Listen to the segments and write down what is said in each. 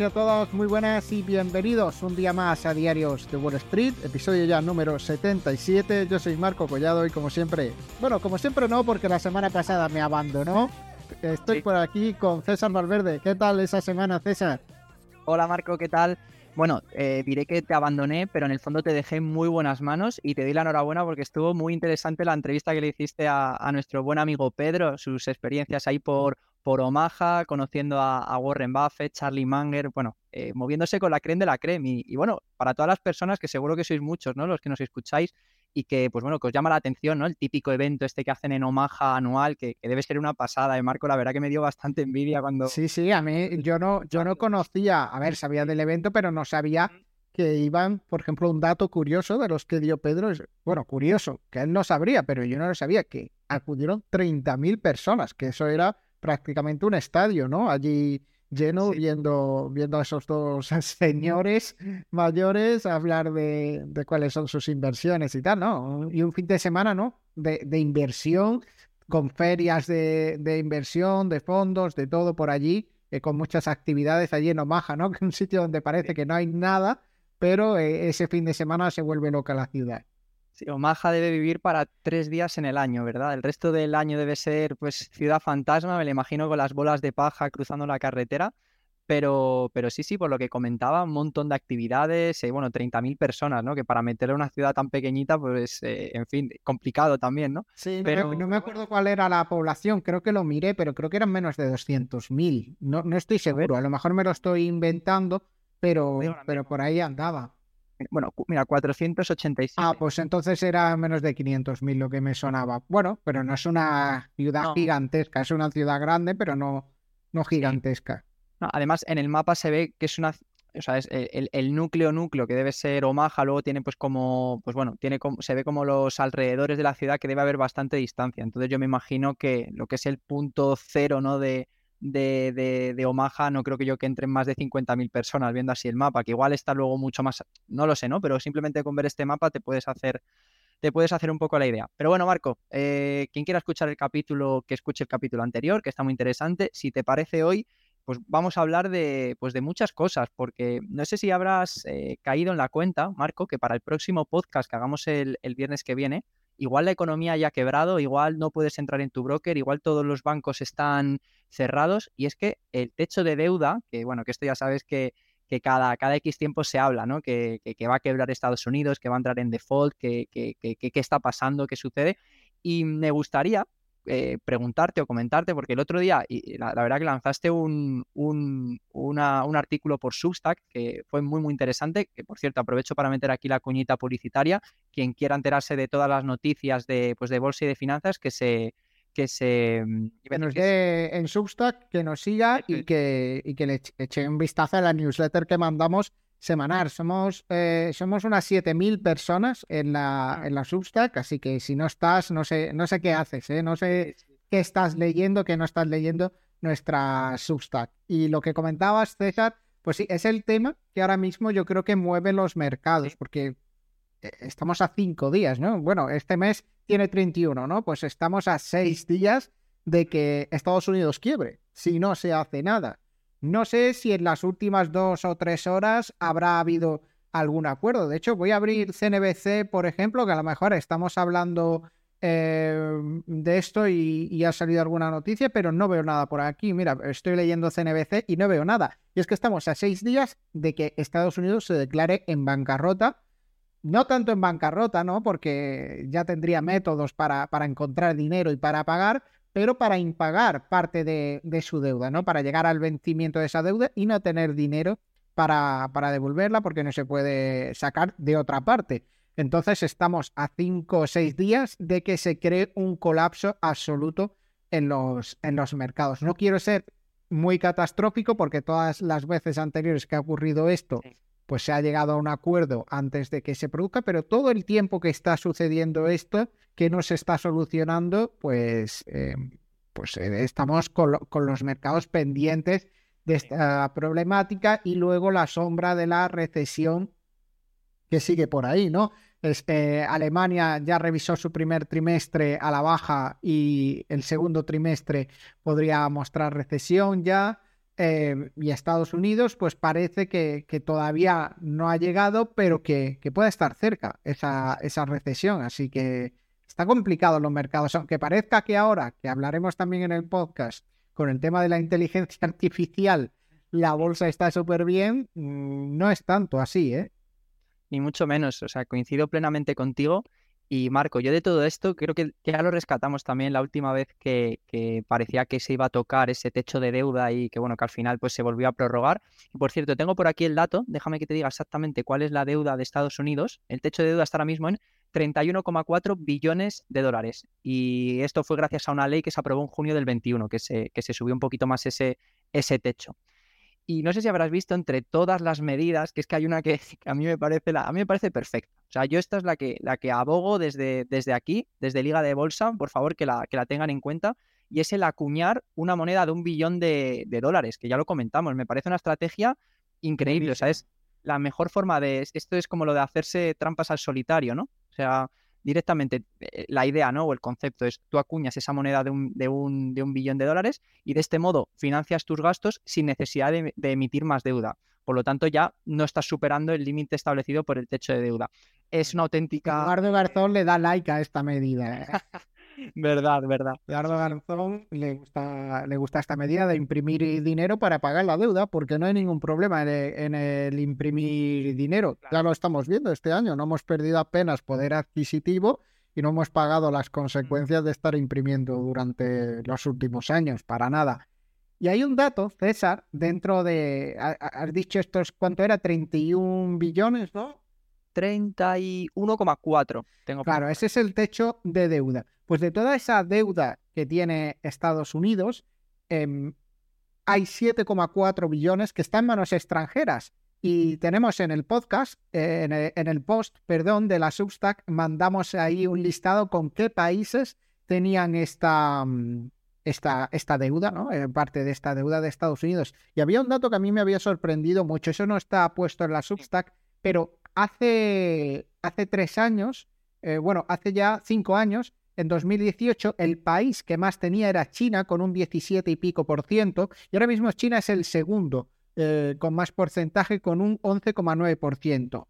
A todos muy buenas y bienvenidos un día más a Diarios de Wall Street, episodio ya número 77. Yo soy Marco Collado y como siempre, bueno, como siempre no, porque la semana pasada me abandonó. Estoy por aquí con César Valverde. ¿Qué tal esa semana, César? Hola Marco, ¿qué tal? Bueno, eh, diré que te abandoné, pero en el fondo te dejé muy buenas manos y te doy la enhorabuena porque estuvo muy interesante la entrevista que le hiciste a, a nuestro buen amigo Pedro, sus experiencias ahí por por Omaha, conociendo a, Warren Buffett, Charlie Munger, bueno, eh, moviéndose con la creme de la creme. Y, bueno, para todas las personas, que seguro que sois muchos, ¿no? Los que nos escucháis y que, pues bueno, que os llama la atención, ¿no? El típico evento este que hacen en Omaha anual, que, debe ser una pasada. de ¿eh, Marco, la verdad que me dio bastante envidia cuando... Sí, sí, a mí yo no, yo no conocía, a ver, sabía del evento, pero no sabía que iban, por ejemplo, un dato curioso de los que dio Pedro, es, bueno, curioso, que él no sabría, pero yo no lo sabía, que acudieron 30.000 personas, que eso era prácticamente un estadio, ¿no? Allí lleno viendo, viendo a esos dos señores mayores hablar de, cuáles son sus inversiones y tal, ¿no? Y un fin de semana, ¿no? De, inversión, con ferias de, inversión, de fondos, de todo por allí, eh, con muchas actividades allí en Omaha, ¿no? Que un sitio donde parece que no hay nada, pero eh, ese fin de semana se vuelve loca la ciudad. Sí, Omaha debe vivir para tres días en el año, ¿verdad? El resto del año debe ser, pues, ciudad fantasma, me lo imagino con las bolas de paja cruzando la carretera. Pero, pero sí, sí, por lo que comentaba, un montón de actividades, eh, bueno, 30.000 personas, ¿no? Que para meterle a una ciudad tan pequeñita, pues, eh, en fin, complicado también, ¿no? Sí, pero... no, me acuerdo cuál era la población, creo que lo miré, pero creo que eran menos de 200.000. No, no estoy seguro, a lo mejor me lo estoy inventando, pero, pero por ahí andaba. Bueno, mira, 487. Ah, pues entonces era menos de 500.000 lo que me sonaba. Bueno, pero no es una ciudad gigantesca, es una ciudad grande, pero no, no gigantesca. además, en el mapa se ve que es una. O sea, es el, núcleo núcleo que debe ser Omaha, luego tiene pues como, pues bueno, tiene como, se ve como los alrededores de la ciudad que debe haber bastante distancia. Entonces yo me imagino que lo que es el punto cero, ¿no? De, de, de, Omaha no creo que yo que entren más de 50.000 personas viendo así el mapa, que igual está luego mucho más, no lo sé, ¿no? Pero simplemente con ver este mapa te puedes hacer, te puedes hacer un poco la idea. Pero bueno, Marco, eh, quien quiera escuchar el capítulo, que escuche el capítulo anterior, que está muy interesante. Si te parece hoy, pues vamos a hablar de, pues de muchas cosas, porque no sé si habrás eh, caído en la cuenta, Marco, que para el próximo podcast que hagamos el, el viernes que viene, igual la economía ya ha quebrado, igual no puedes entrar en tu broker, igual todos los bancos están cerrados y es que el techo de deuda, que bueno, que esto ya sabes que, que cada, cada X tiempo se habla, ¿no? Que, que, va a quebrar Estados Unidos, que va a entrar en default, que, que, está pasando, qué sucede. Y me gustaría eh, preguntarte o comentarte, porque el otro día, y la, verdad que lanzaste un, un, un, artículo por Substack que fue muy, muy interesante, que por cierto aprovecho para meter aquí la cuñita publicitaria, quien quiera enterarse de todas las noticias de, pues, de bolsa y de finanzas, que se... Que se que nos dé en Substack, que nos siga y que, y que le eche un vistazo a la newsletter que mandamos semanal. Somos, eh, somos unas 7.000 personas en la, en la Substack, así que si no estás, no sé, no sé qué haces, ¿eh? no sé qué estás leyendo, qué no estás leyendo nuestra Substack. Y lo que comentabas, César, pues sí, es el tema que ahora mismo yo creo que mueve los mercados, porque eh, estamos a cinco días, ¿no? Bueno, este mes tiene 31, ¿no? Pues estamos a seis días de que Estados Unidos quiebre, si no se hace nada. No sé si en las últimas dos o tres horas habrá habido algún acuerdo. De hecho, voy a abrir CNBC, por ejemplo, que a lo mejor estamos hablando eh, de esto y, ha salido alguna noticia, pero no veo nada por aquí. Mira, estoy leyendo CNBC y no veo nada. Y es que estamos a seis días de que Estados Unidos se declare en bancarrota. No tanto en bancarrota, ¿no? Porque ya tendría métodos para, para encontrar dinero y para pagar, pero para impagar parte de, su deuda, ¿no? Para llegar al vencimiento de esa deuda y no tener dinero para, para devolverla porque no se puede sacar de otra parte. Entonces estamos a cinco o seis días de que se cree un colapso absoluto en los, en los mercados. No quiero ser muy catastrófico porque todas las veces anteriores que ha ocurrido esto, pues se ha llegado a un acuerdo antes de que se produzca, pero todo el tiempo que está sucediendo esto, que no se está solucionando, pues, eh, pues eh, estamos con, los mercados pendientes de esta problemática y luego la sombra de la recesión que sigue por ahí, ¿no? Este, Alemania ya revisó su primer trimestre a la baja y el segundo trimestre podría mostrar recesión ya. Eh, y Estados Unidos, pues parece que, todavía no ha llegado, pero que, puede estar cerca esa, esa recesión. Así que está complicado los mercados, aunque parezca que ahora, que hablaremos también en el podcast, con el tema de la inteligencia artificial, la bolsa está súper bien, mm, no es tanto así, ¿eh? Ni mucho menos, o sea, coincido plenamente contigo y Marco, yo de todo esto creo que, ya lo rescatamos también la última vez que, parecía que se iba a tocar ese techo de deuda y que bueno, que al final pues se volvió a prorrogar. Y por cierto, tengo por aquí el dato, déjame que te diga exactamente cuál es la deuda de Estados Unidos. El techo de deuda está ahora mismo en 31,4 billones de dólares. Y esto fue gracias a una ley que se aprobó en junio del 21, que se, que se subió un poquito más ese, ese techo. Y no sé si habrás visto entre todas las medidas, que es que hay una que, a mí me parece la, a mí me parece perfecta. O sea, yo esta es la que, la que abogo desde, desde aquí, desde Liga de Bolsa, por favor que la, que la tengan en cuenta, y es el acuñar una moneda de un billón de, dólares, que ya lo comentamos. Me parece una estrategia increíble. O sea, es la mejor forma de. Esto es como lo de hacerse trampas al solitario, ¿no? O sea, directamente eh, la idea, ¿no? O el concepto es tú acuñas esa moneda de un, de un, de un billón de dólares y de este modo financias tus gastos sin necesidad de, emitir más deuda. Por lo tanto, ya no estás superando el límite establecido por el techo de deuda. Es una auténtica. Eduardo Garzón le da like a esta medida. verdad, verdad. Eduardo Garzón le gusta, le gusta esta medida de imprimir dinero para pagar la deuda, porque no hay ningún problema en el, imprimir dinero. Ya lo estamos viendo este año, no hemos perdido apenas poder adquisitivo y no hemos pagado las consecuencias de estar imprimiendo durante los últimos años, para nada. Y hay un dato, César, dentro de, has dicho esto es, ¿cuánto era? 31 billones, ¿no? 31,4. Tengo claro, ese es el techo de deuda. Pues de toda esa deuda que tiene Estados Unidos, em, hay 7,4 billones que están en manos extranjeras. Y tenemos en el podcast, en, el, post, perdón, de la Substack, mandamos ahí un listado con qué países tenían esta, mm, esta, esta deuda, ¿no? Eh, parte de esta deuda de Estados Unidos. Y había un dato que a mí me había sorprendido mucho. Eso no está puesto en la Substack, pero hace, hace tres años, eh, bueno, hace ya cinco años, en 2018 el país que más tenía era China con un 17 y pico por ciento y ahora mismo China es el segundo eh, con más porcentaje con un 11,9 por ciento.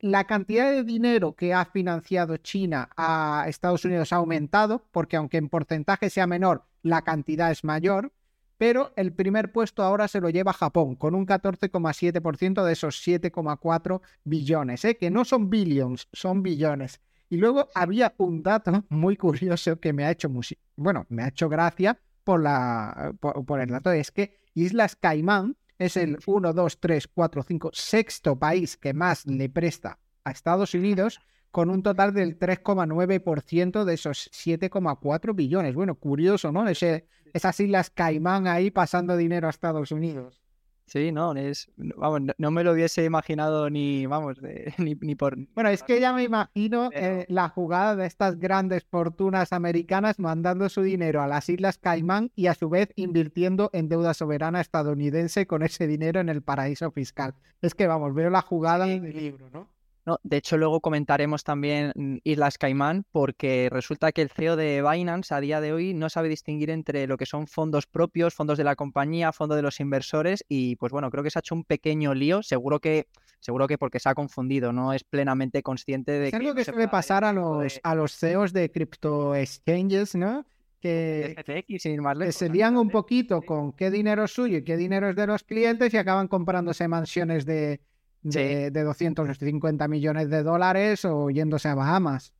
La cantidad de dinero que ha financiado China a Estados Unidos ha aumentado porque aunque en porcentaje sea menor, la cantidad es mayor, pero el primer puesto ahora se lo lleva Japón con un 14,7% de esos 7,4 billones, ¿eh? que no son billions, son billones. Y luego había un dato muy curioso que me ha hecho, bueno, me ha hecho gracia por, la, por, el dato, es que Islas Caimán es el 1, 2, 3, 4, 5, sexto país que más le presta a Estados Unidos con un total del 3,9% de esos 7,4 billones. Bueno, curioso, ¿no? Ese, esas Islas Caimán ahí pasando dinero a Estados Unidos. Sí, no, es, vamos, no, me lo hubiese imaginado ni, vamos, ni, por... Bueno, es que ya me imagino eh, la jugada de estas grandes fortunas americanas mandando su dinero a las Islas Caimán y a su vez invirtiendo en deuda soberana estadounidense con ese dinero en el paraíso fiscal. Es que, vamos, veo la jugada en el libro, ¿no? No, de hecho, luego comentaremos también mm, Islas Caimán, porque resulta que el CEO de Binance a día de hoy no sabe distinguir entre lo que son fondos propios, fondos de la compañía, fondos de los inversores, y pues bueno, creo que se ha hecho un pequeño lío. Seguro que, seguro que porque se ha confundido, no es plenamente consciente de es algo que suele pasar a los, a los CEOs de crypto exchanges, ¿no? Que, se lían un poquito con qué dinero es suyo y qué dinero es de los clientes y acaban comprándose mansiones de de, de 250 millones de dólares o yéndose a Bahamas.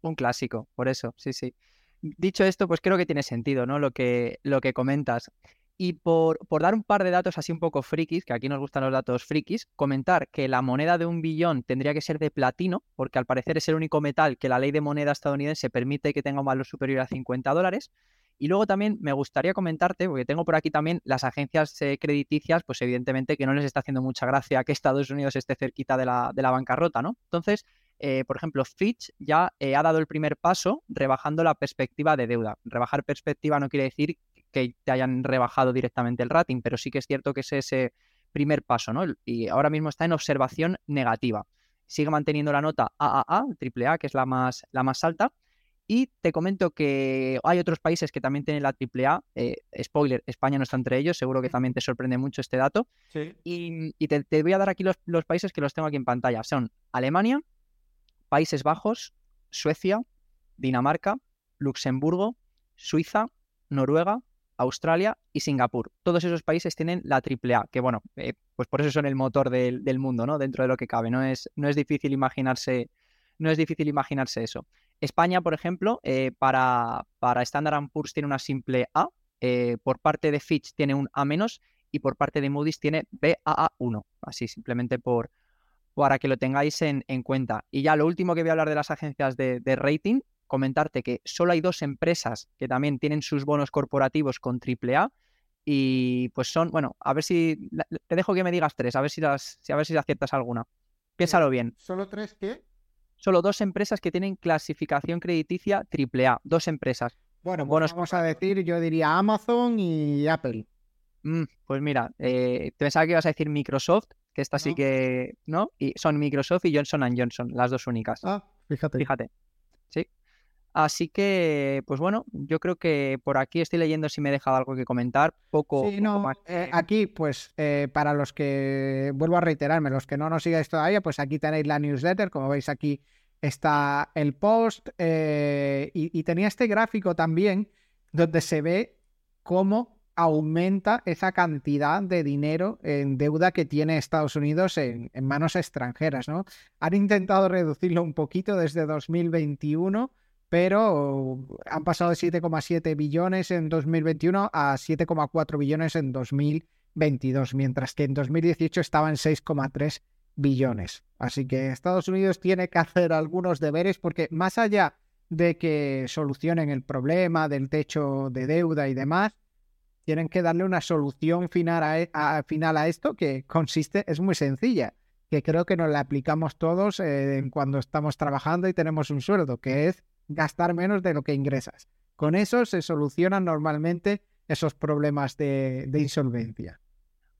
Un clásico, por eso, sí, sí. Dicho esto, pues creo que tiene sentido, ¿no? Lo que, lo que comentas. Y por, por, dar un par de datos así un poco frikis, que aquí nos gustan los datos frikis, comentar que la moneda de un billón tendría que ser de platino, porque al parecer es el único metal que la ley de moneda estadounidense permite que tenga un valor superior a 50 dólares. Y luego también me gustaría comentarte, porque tengo por aquí también las agencias eh, crediticias, pues evidentemente que no les está haciendo mucha gracia que Estados Unidos esté cerquita de la, de la bancarrota, ¿no? Entonces, eh, por ejemplo, Fitch ya eh, ha dado el primer paso rebajando la perspectiva de deuda. Rebajar perspectiva no quiere decir que te hayan rebajado directamente el rating, pero sí que es cierto que es ese primer paso, ¿no? Y ahora mismo está en observación negativa. Sigue manteniendo la nota AAA, AAA, que es la más, la más alta, Y te comento que hay otros países que también tienen la AAA. Eh, spoiler, España no está entre ellos, seguro que también te sorprende mucho este dato. Y, te, voy a dar aquí los, los, países que los tengo aquí en pantalla. Son Alemania, Países Bajos, Suecia, Dinamarca, Luxemburgo, Suiza, Noruega, Australia y Singapur. Todos esos países tienen la AAA, que bueno, eh, pues por eso son el motor del, del, mundo, ¿no? Dentro de lo que cabe. No es, no es difícil imaginarse, no es difícil imaginarse eso. España, por ejemplo, eh, para, para Standard Poor's tiene una simple A, eh, por parte de Fitch tiene un A menos y por parte de Moody's tiene BAA1. Así simplemente por para que lo tengáis en, cuenta. Y ya lo último que voy a hablar de las agencias de, de rating comentarte que solo hay dos empresas que también tienen sus bonos corporativos con AAA y pues son, bueno, a ver si te dejo que me digas tres, a ver si las, a ver si aciertas alguna. Piénsalo bien. ¿Solo tres qué? Solo dos empresas que tienen clasificación crediticia AAA, dos empresas. Bueno, pues vamos a decir, yo diría Amazon y Apple. Mm, pues mira, eh, pensaba que ibas a decir Microsoft, que esta sí que, ¿no? Y son Microsoft y Johnson Johnson, las dos únicas. Ah, fíjate. Fíjate. Sí. Así que, pues bueno, yo creo que por aquí estoy leyendo si me he dejado algo que comentar. Poco, sí, no, eh, aquí, pues, eh, para los que, vuelvo a reiterarme, los que no nos sigáis todavía, pues aquí tenéis la newsletter, como veis aquí está el post eh, y, tenía este gráfico también donde se ve cómo aumenta esa cantidad de dinero en deuda que tiene Estados Unidos en, en manos extranjeras, ¿no? Han intentado reducirlo un poquito desde 2021 pero han pasado de 7,7 billones en 2021 a 7,4 billones en 2022, mientras que en 2018 estaba en 6,3 billones. Así que Estados Unidos tiene que hacer algunos deberes porque más allá de que solucionen el problema del techo de deuda y demás, tienen que darle una solución final a, e, final a esto que consiste, es muy sencilla, que creo que nos la aplicamos todos eh, cuando estamos trabajando y tenemos un sueldo, que es gastar menos de lo que ingresas. Con eso se solucionan normalmente esos problemas de, insolvencia.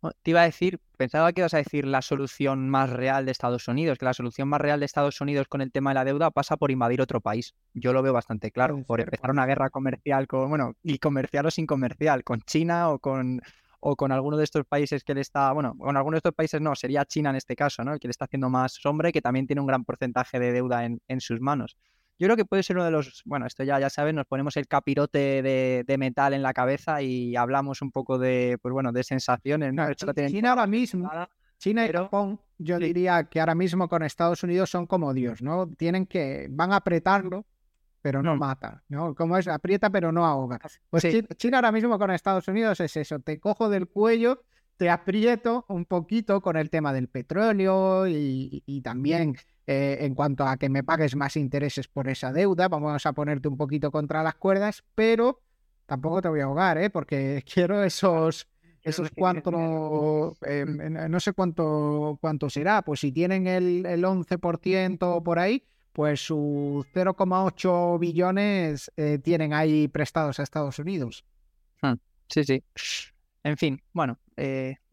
Oh, te iba a decir, pensaba que ibas a decir la solución más real de Estados Unidos, que la solución más real de Estados Unidos con el tema de la deuda pasa por invadir otro país. Yo lo veo bastante claro, por empezar una guerra comercial con, bueno, y comercial o sin comercial, con China o con o con alguno de estos países que le está, bueno, con alguno de estos países no, sería China en este caso, ¿no? El que le está haciendo más sombra y que también tiene un gran porcentaje de deuda en, en sus manos. Yo creo que puede ser uno de los, bueno, esto ya, ya sabes, nos ponemos el capirote de, metal en la cabeza y hablamos un poco de, pues bueno, de sensaciones. ¿no? China ahora mismo, China y Japón, yo diría que ahora mismo con Estados Unidos son como Dios, ¿no? Tienen que, van a apretarlo, pero no mm. mata, ¿no? Como es, aprieta pero no ahoga. Pues China ahora mismo con Estados Unidos es eso, te cojo del cuello, te aprieto un poquito con el tema del petróleo y, y también eh, en cuanto a que me pagues más intereses por esa deuda, vamos a ponerte un poquito contra las cuerdas, pero tampoco te voy a ahogar, ¿eh? porque quiero esos, esos cuatro, eh, no sé cuánto, cuánto será, pues si tienen el, el 11% por ahí, pues sus 0,8 billones eh, tienen ahí prestados a Estados Unidos. Hmm, sí, sí. En fin, bueno,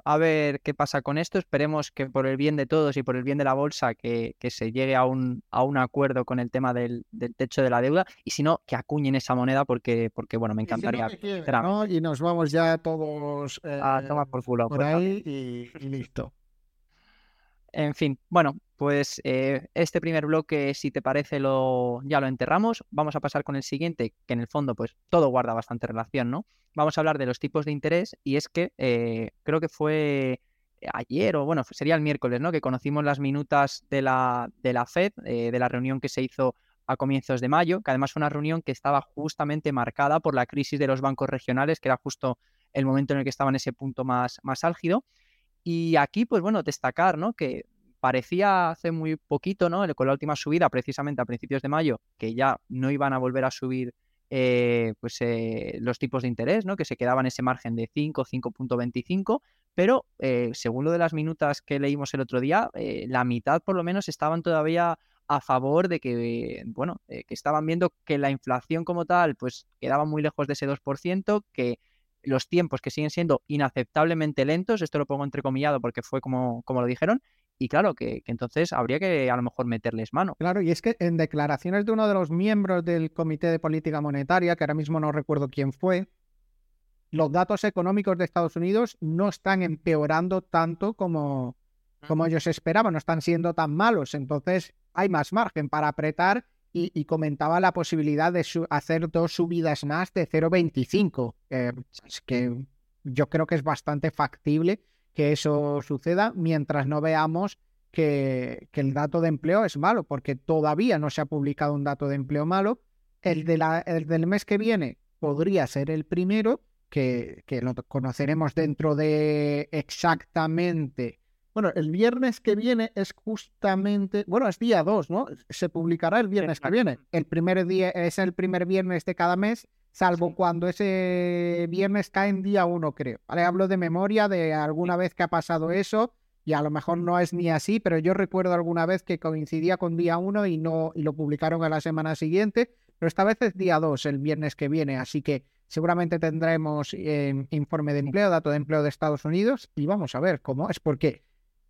a ver qué pasa con esto. Esperemos que por el bien de todos y por el bien de la bolsa que, se llegue a un, a un acuerdo con el tema del, techo de la deuda y si no, que acuñen esa moneda porque, porque bueno, me encantaría. Y, nos vamos ya todos a tomar por culo. Por pues, ahí y, listo. En fin, bueno, pues eh, este primer bloque, si te parece, lo, ya lo enterramos. Vamos a pasar con el siguiente, que en el fondo, pues todo guarda bastante relación, ¿no? Vamos a hablar de los tipos de interés y es que eh, creo que fue ayer o bueno, sería el miércoles, ¿no? Que conocimos las minutas de la, de la Fed, eh, de la reunión que se hizo a comienzos de mayo, que además fue una reunión que estaba justamente marcada por la crisis de los bancos regionales, que era justo el momento en el que estaba en ese punto más, más álgido. Y aquí, pues bueno, destacar, ¿no? Que parecía hace muy poquito, ¿no? Con la última subida, precisamente a principios de mayo, que ya no iban a volver a subir eh, pues, eh, los tipos de interés, ¿no? Que se quedaban ese margen de 5, 5.25, pero eh, según lo de las minutas que leímos el otro día, la mitad por lo menos estaban todavía a favor de que, bueno, que estaban viendo que la inflación como tal, pues quedaba muy lejos de ese 2%, que los tiempos que siguen siendo inaceptablemente lentos, esto lo pongo entrecomillado porque fue como, como lo dijeron, y claro, que, entonces habría que a lo mejor meterles mano. Claro, y es que en declaraciones de uno de los miembros del Comité de Política Monetaria, que ahora mismo no recuerdo quién fue, los datos económicos de Estados Unidos no están empeorando tanto como, como ellos esperaban, no están siendo tan malos. Entonces hay más margen para apretar y, comentaba la posibilidad de hacer dos subidas más de 0,25, que yo creo que es bastante factible que eso suceda mientras no veamos que, el dato de empleo es malo, porque todavía no se ha publicado un dato de empleo malo. El, de la, el del mes que viene podría ser el primero, que, que lo conoceremos dentro de exactamente bueno, el viernes que viene es justamente, bueno, es día 2, ¿no? Se publicará el viernes que viene. El primer día es el primer viernes de cada mes, salvo cuando ese viernes cae en día 1, creo. ¿Vale? Hablo de memoria de alguna vez que ha pasado eso y a lo mejor no es ni así, pero yo recuerdo alguna vez que coincidía con día 1 y no y lo publicaron a la semana siguiente, pero esta vez es día 2, el viernes que viene, así que seguramente tendremos eh, informe de empleo, dato de empleo de Estados Unidos y vamos a ver cómo es porque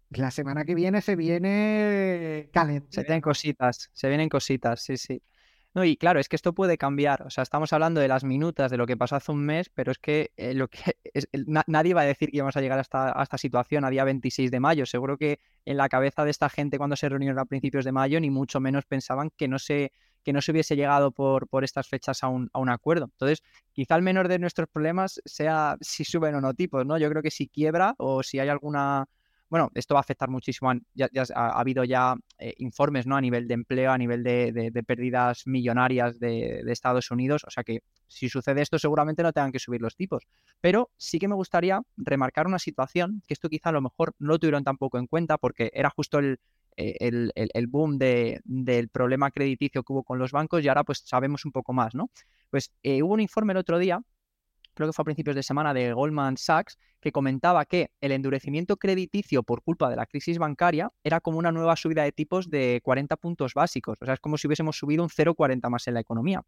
la semana que viene se viene caliente. Se vienen cositas, se vienen cositas, sí, sí. No, y claro, es que esto puede cambiar. O sea, estamos hablando de las minutas de lo que pasó hace un mes, pero es que, eh, lo que nadie va a decir que íbamos a llegar hasta, a esta situación a día 26 de mayo. Seguro que en la cabeza de esta gente cuando se reunieron a principios de mayo, ni mucho menos pensaban que no se, que no se hubiese llegado por, por estas fechas a un, a un acuerdo. Entonces, quizá el menor de nuestros problemas sea si suben o no tipos, ¿no? Yo creo que si quiebra o si hay alguna bueno, esto va a afectar muchísimo. Ya, ha, habido ya eh, informes ¿no? a nivel de empleo, a nivel de, pérdidas millonarias de, Estados Unidos. O sea que si sucede esto, seguramente no tengan que subir los tipos. Pero sí que me gustaría remarcar una situación que esto quizá a lo mejor no tuvieron tampoco en cuenta porque era justo el, eh, el, boom del problema crediticio que hubo con los bancos y ahora pues sabemos un poco más, ¿no? Pues eh, hubo un informe el otro día creo que fue a principios de semana, de Goldman Sachs, que comentaba que el endurecimiento crediticio por culpa de la crisis bancaria era como una nueva subida de tipos de 40 puntos básicos. O sea, es como si hubiésemos subido un 0,40 más en la economía.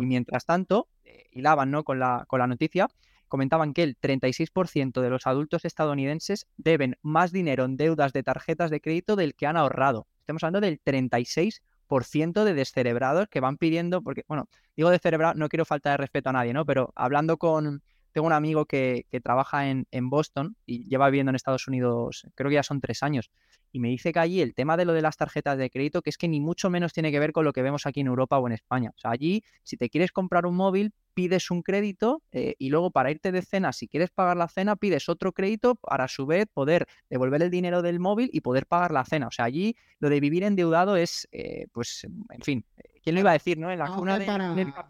Y mientras tanto, eh, hilaban ¿no? con, la, con la noticia, comentaban que el 36% de los adultos estadounidenses deben más dinero en deudas de tarjetas de crédito del que han ahorrado. Estamos hablando del 36% ciento de descerebrados que van pidiendo, porque, bueno, digo descerebrados, no quiero faltar de respeto a nadie, ¿no? Pero hablando con, tengo un amigo que, que trabaja en, en, Boston y lleva viviendo en Estados Unidos, creo que ya son tres años, y me dice que allí el tema de lo de las tarjetas de crédito, que es que ni mucho menos tiene que ver con lo que vemos aquí en Europa o en España. O sea, allí, si te quieres comprar un móvil, pides un crédito eh, y luego para irte de cena, si quieres pagar la cena, pides otro crédito para a su vez poder devolver el dinero del móvil y poder pagar la cena. O sea, allí lo de vivir endeudado es, eh, pues, en fin, ¿quién lo iba a decir, no? En la cuna de,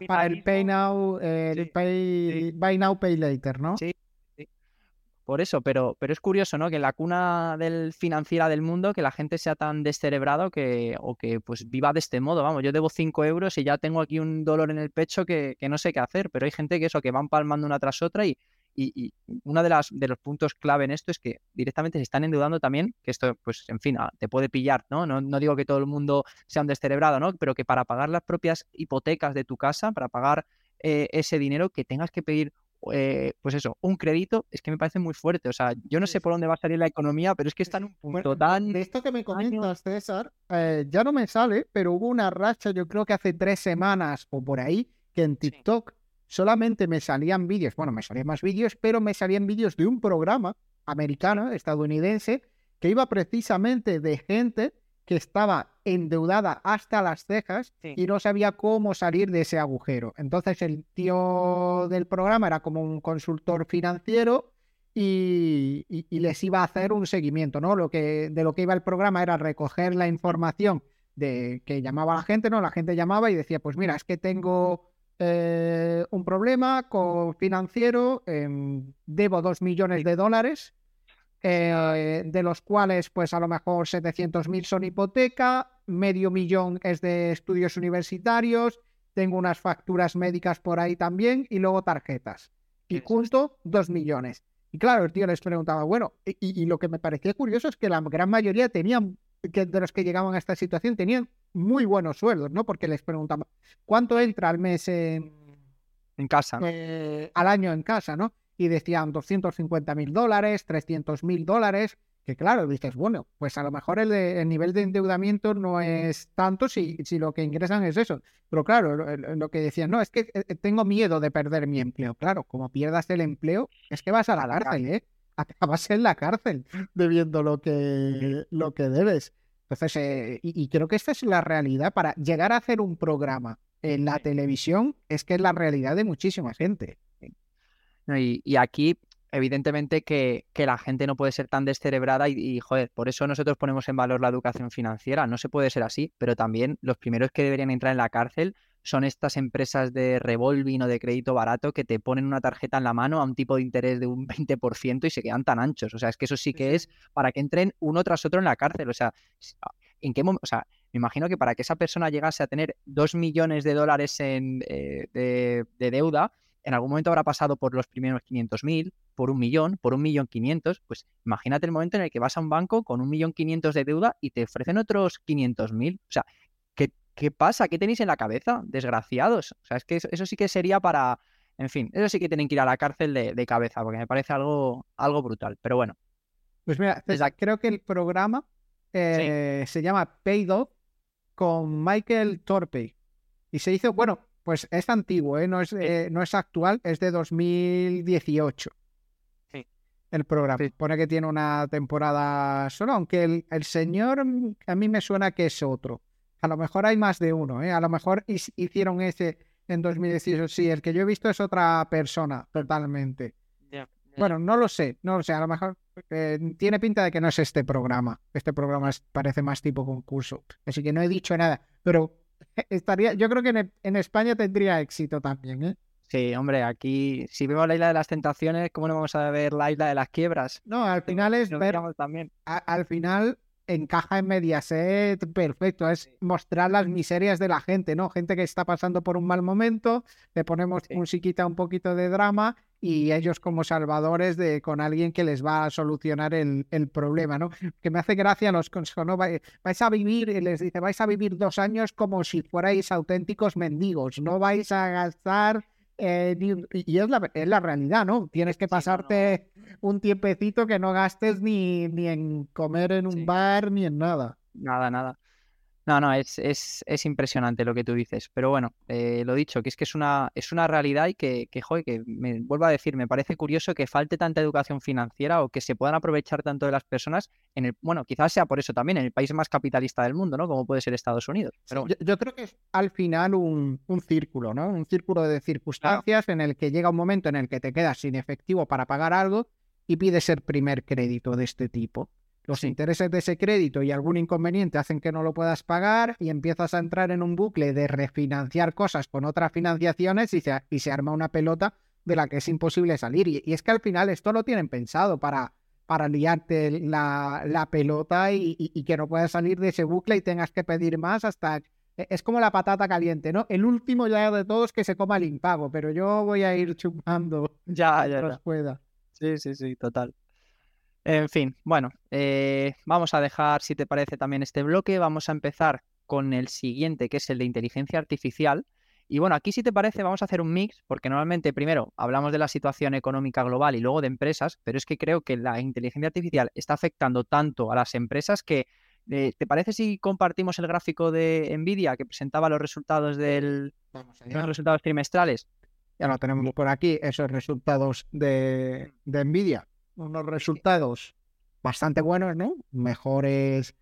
para, el pay now, el pay, buy now, pay later, ¿no? Sí, por eso, pero, pero es curioso, ¿no? Que la cuna del financiera del mundo, que la gente sea tan descerebrado que, o que pues viva de este modo. Vamos, yo debo 5 euros y ya tengo aquí un dolor en el pecho que, no sé qué hacer, pero hay gente que eso, que van palmando una tras otra y, y, uno de, las, de los puntos clave en esto es que directamente se están endeudando también, que esto, pues, en fin, ah, te puede pillar, ¿no? No, no digo que todo el mundo sea un descerebrado, ¿no? Pero que para pagar las propias hipotecas de tu casa, para pagar eh, ese dinero, que tengas que pedir eh, pues eso, un crédito, es que me parece muy fuerte. O sea, yo no sé por dónde va a salir la economía, pero es que está en un punto tan. De esto que me comentas, César, eh, ya no me sale, pero hubo una racha, yo creo que hace tres semanas o por ahí, que en TikTok solamente me salían vídeos, bueno, me salían más vídeos, pero me salían vídeos de un programa americano, estadounidense, que iba precisamente de gente que estaba endeudada hasta las cejas y no sabía cómo salir de ese agujero. Entonces el tío del programa era como un consultor financiero y, les iba a hacer un seguimiento, ¿no? Lo que, de lo que iba el programa era recoger la información de que llamaba a la gente, ¿no? La gente llamaba y decía, pues mira, es que tengo eh, un problema con financiero, em, debo dos millones de dólares eh, de los cuales pues a lo mejor 700.000 son hipoteca, medio millón es de estudios universitarios, tengo unas facturas médicas por ahí también y luego tarjetas. Y junto dos millones. Y claro, el tío les preguntaba, bueno, y, lo que me parecía curioso es que la gran mayoría tenían, que de los que llegaban a esta situación, tenían muy buenos sueldos, ¿no? Porque les preguntaba, ¿cuánto entra al mes en, en casa? Eh, al año en casa, ¿no? Y decían 250 mil dólares, 300 mil dólares. que claro, dices, bueno, pues a lo mejor el, nivel de endeudamiento no es tanto si, si, lo que ingresan es eso. Pero claro, lo, que decían, no, es que eh, tengo miedo de perder mi empleo. Claro, como pierdas el empleo, es que vas a la cárcel, ¿eh? Acabas en la cárcel debiendo lo que, lo que debes. Entonces, eh, y, creo que esta es la realidad para llegar a hacer un programa en la televisión, es que es la realidad de muchísima gente. Y, y aquí evidentemente que, la gente no puede ser tan descerebrada y, joder, por eso nosotros ponemos en valor la educación financiera. No se puede ser así, pero también los primeros que deberían entrar en la cárcel son estas empresas de revolving o de crédito barato que te ponen una tarjeta en la mano a un tipo de interés de un 20% y se quedan tan anchos. O sea, es que eso sí que es para que entren uno tras otro en la cárcel. O sea, ¿en qué O sea, me imagino que para que esa persona llegase a tener dos millones de dólares en, eh, de, de deuda, en algún momento habrá pasado por los primeros 500.000, por un millón, por un millón quinientos, pues imagínate el momento en el que vas a un banco con un millón quinientos de deuda y te ofrecen otros 500.000. O sea, ¿qué, ¿qué, pasa? ¿Qué tenéis en la cabeza? Desgraciados. O sea, es que eso, sí que sería para, en fin, eso sí que tienen que ir a la cárcel de, cabeza, porque me parece algo, algo brutal. Pero bueno. Pues mira, creo que el programa eh, se llama Paid con Michael Torpe. Y se hizo, bueno, pues es antiguo, ¿eh? no, es, eh, no es actual, es de 2018. Sí. El programa. Pone que tiene una temporada solo, aunque el, el, señor mm, a mí me suena que es otro. A lo mejor hay más de uno, ¿eh? A lo mejor hicieron ese en 2018. Sí, el que yo he visto es otra persona, totalmente. Bueno, no lo sé, no lo sé. A lo mejor eh, tiene pinta de que no es este programa. Este programa parece más tipo concurso. Así que no he dicho nada. Pero estaría, yo creo que en, España tendría éxito también, ¿eh? Sí, hombre, aquí si vemos la isla de las tentaciones, ¿cómo no vamos a ver la isla de las quiebras? No, al final es ver, también. al final encaja en Mediaset perfecto, es mostrar las miserias de la gente, ¿no? Gente que está pasando por un mal momento, le ponemos musiquita, un poquito de drama y ellos como salvadores de con alguien que les va a solucionar el, problema, ¿no? Que me hace gracia los consejos, ¿no? Vais a vivir, les dice, vais a vivir dos años como si fuerais auténticos mendigos, no vais a gastar eh, y es la, es la, realidad, ¿no? Tienes que pasarte un tiempecito que no gastes ni, ni en comer en un bar ni en nada. Nada, nada. No, no, es, es, es, impresionante lo que tú dices. Pero bueno, eh, lo dicho, que es que es una, es una realidad y que, que, joder, que me vuelvo a decir, me parece curioso que falte tanta educación financiera o que se puedan aprovechar tanto de las personas en el, bueno, quizás sea por eso también, en el país más capitalista del mundo, ¿no? Como puede ser Estados Unidos. Pero yo, creo que es al final un, un círculo, ¿no? Un círculo de circunstancias en el que llega un momento en el que te quedas sin efectivo para pagar algo y pides el primer crédito de este tipo los intereses de ese crédito y algún inconveniente hacen que no lo puedas pagar y empiezas a entrar en un bucle de refinanciar cosas con otras financiaciones y se, y se arma una pelota de la que es imposible salir. Y, es que al final esto lo tienen pensado para, para liarte la, la pelota y, y, que no puedas salir de ese bucle y tengas que pedir más hasta... E, es como la patata caliente, ¿no? El último ya de todos que se coma el impago, pero yo voy a ir chupando ya, ya, ya. pueda. Sí, sí, sí, total. En fin, bueno, eh, vamos a dejar, si te parece, también este bloque. Vamos a empezar con el siguiente, que es el de inteligencia artificial. Y bueno, aquí si te parece, vamos a hacer un mix, porque normalmente primero hablamos de la situación económica global y luego de empresas, pero es que creo que la inteligencia artificial está afectando tanto a las empresas que, eh, ¿te parece si compartimos el gráfico de Nvidia que presentaba los resultados del, los resultados trimestrales? Ya lo tenemos por aquí, esos resultados de, de Nvidia unos resultados bastante buenos, ¿no? Mejores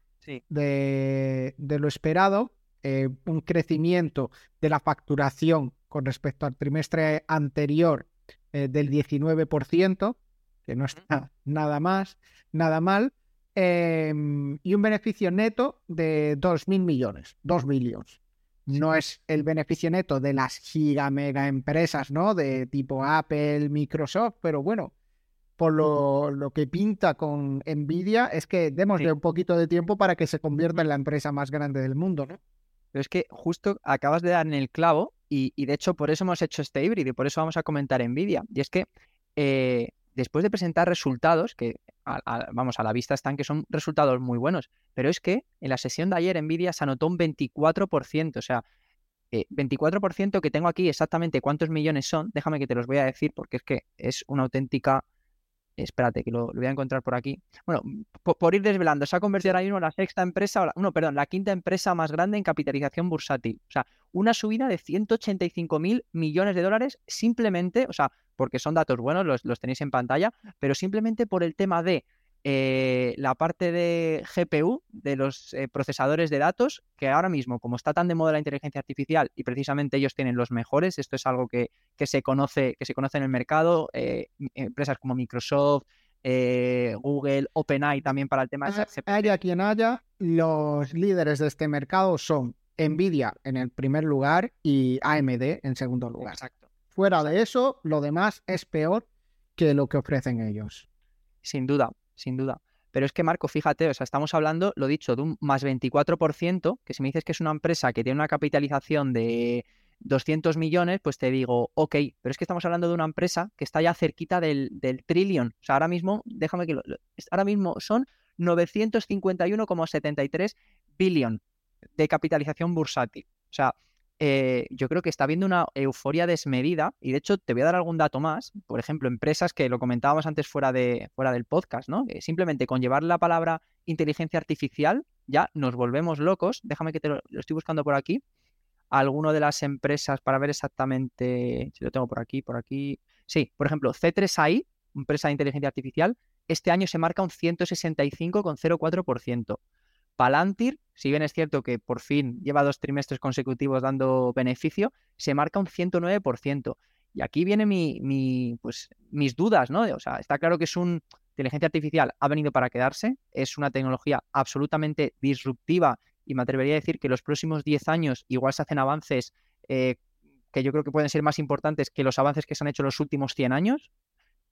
de, lo esperado. Eh, un crecimiento de la facturación con respecto al trimestre anterior eh, del 19%, que no está nada más, nada mal, em, y un beneficio neto de 2.000 millones, 2 millones. No es el beneficio neto de las giga mega empresas, ¿no? De tipo Apple, Microsoft, pero bueno, por lo, que pinta con Nvidia, es que démosle un poquito de tiempo para que se convierta en la empresa más grande del mundo, ¿no? Pero es que justo acabas de dar en el clavo y, de hecho por eso hemos hecho este híbrido y por eso vamos a comentar Nvidia. Y es que eh, después de presentar resultados, que vamos, a la vista están que son resultados muy buenos, pero es que en la sesión de ayer Nvidia se anotó un 24%, o sea, 24% eh, que tengo aquí exactamente cuántos millones son, déjame que te los voy a decir porque es que es una auténtica espérate, que lo, voy a encontrar por aquí. Bueno, por, ir desvelando, se ha convertido ahora mismo en la sexta empresa, no, perdón, la quinta empresa más grande en capitalización bursátil. O sea, una subida de 185 mil millones de dólares simplemente, o sea, porque son datos buenos, los, los tenéis en pantalla, pero simplemente por el tema de eh, la parte de GPU, de los eh, procesadores de datos, que ahora mismo, como está tan de moda la inteligencia artificial y precisamente ellos tienen los mejores, esto es algo que, se, conoce, que se conoce en el mercado, eh, empresas como Microsoft, Google, OpenAI también para el tema de... Haya quien haya, los líderes de este mercado son Nvidia en el primer lugar y AMD en segundo lugar. Exacto. Fuera de eso, lo demás es peor que lo que ofrecen ellos. Sin duda sin duda. Pero es que, Marco, fíjate, o sea, estamos hablando, lo dicho, de un más 24%, que si me dices que es una empresa que tiene una capitalización de 200 millones, pues te digo, ok, pero es que estamos hablando de una empresa que está ya cerquita del, del trillón. O sea, ahora mismo, déjame que lo, ahora mismo son 951,73 billón de capitalización bursátil. O sea, eh, yo creo que está habiendo una euforia desmedida y de hecho te voy a dar algún dato más, por ejemplo, empresas que lo comentábamos antes fuera, de, fuera del podcast, ¿no? simplemente con llevar la palabra inteligencia artificial ya nos volvemos locos, déjame que te lo, estoy buscando por aquí, alguno de las empresas para ver exactamente, si lo tengo por aquí, por aquí, sí, por ejemplo, C3AI, empresa de inteligencia artificial, este año se marca un 165,04%. Palantir, si bien es cierto que por fin lleva dos trimestres consecutivos dando beneficio, se marca un 109%. Y aquí viene mi, pues, mis dudas, ¿no? O sea, está claro que es un inteligencia artificial, ha venido para quedarse, es una tecnología absolutamente disruptiva y me atrevería a decir que los próximos 10 años igual se hacen avances eh, que yo creo que pueden ser más importantes que los avances que se han hecho los últimos 100 años,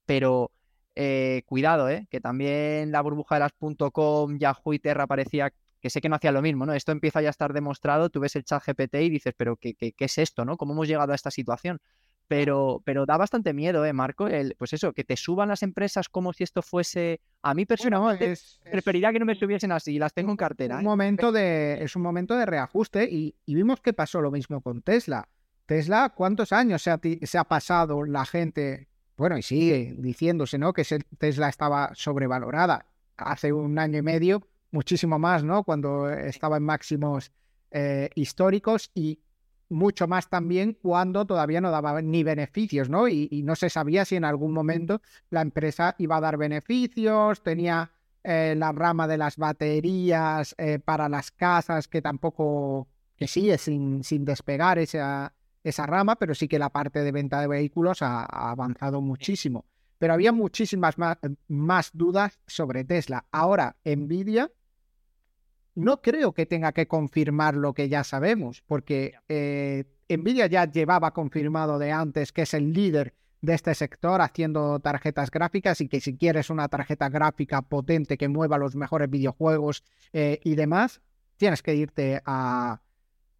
pero eh, cuidado, eh, que también la burbuja de las .com, Yahoo y Terra parecía que sé que no hacía lo mismo, ¿no? Esto empieza ya a estar demostrado, tú ves el chat GPT y dices, pero ¿qué, qué, es esto, no? ¿Cómo hemos llegado a esta situación? Pero, pero da bastante miedo, ¿eh, Marco? El, pues eso, que te suban las empresas como si esto fuese... A mí personalmente preferiría que no me subiesen así, las tengo en cartera. Un ¿eh? momento de, es un momento de reajuste y, vimos que pasó lo mismo con Tesla. Tesla, ¿cuántos años se ha, se ha pasado la gente bueno, y sigue diciéndose, ¿no? Que Tesla estaba sobrevalorada hace un año y medio, muchísimo más, ¿no? Cuando estaba en máximos eh, históricos y mucho más también cuando todavía no daba ni beneficios, ¿no? Y, no se sabía si en algún momento la empresa iba a dar beneficios, tenía eh, la rama de las baterías eh, para las casas que tampoco, que sigue sin, sin despegar esa, esa rama, pero sí que la parte de venta de vehículos ha, avanzado muchísimo. Pero había muchísimas más, dudas sobre Tesla. Ahora, Nvidia no creo que tenga que confirmar lo que ya sabemos, porque eh, Nvidia ya llevaba confirmado de antes que es el líder de este sector haciendo tarjetas gráficas y que si quieres una tarjeta gráfica potente que mueva los mejores videojuegos eh, y demás, tienes que irte a,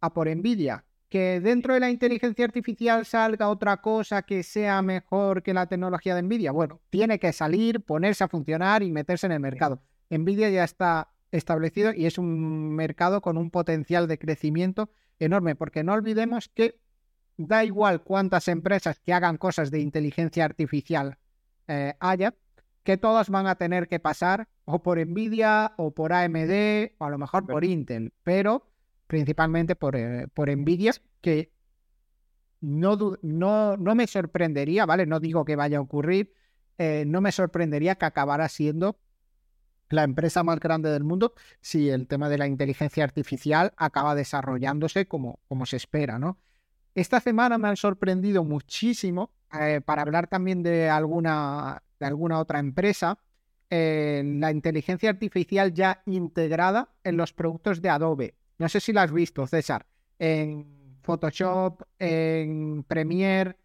a por Nvidia que dentro de la inteligencia artificial salga otra cosa que sea mejor que la tecnología de Nvidia. Bueno, tiene que salir, ponerse a funcionar y meterse en el mercado. Nvidia ya está establecido y es un mercado con un potencial de crecimiento enorme, porque no olvidemos que da igual cuántas empresas que hagan cosas de inteligencia artificial eh, haya, que todas van a tener que pasar o por Nvidia o por AMD o a lo mejor por Intel, pero principalmente por, eh, por Nvidia, que no, no, no, me sorprendería, ¿vale? No digo que vaya a ocurrir, eh, no me sorprendería que acabara siendo la empresa más grande del mundo si el tema de la inteligencia artificial acaba desarrollándose como, como se espera, ¿no? Esta semana me han sorprendido muchísimo, eh, para hablar también de alguna, de alguna otra empresa, la inteligencia artificial ya integrada en los productos de Adobe. No sé si lo has visto, César. En Photoshop, en Premiere.